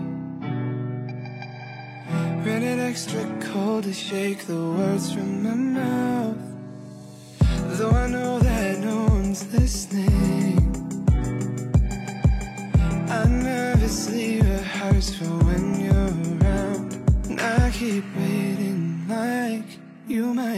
Running extra cold to shake the words from my mouth. Though I know that no one's listening. I nervously rehearse for when you're around. And I keep waiting like you might.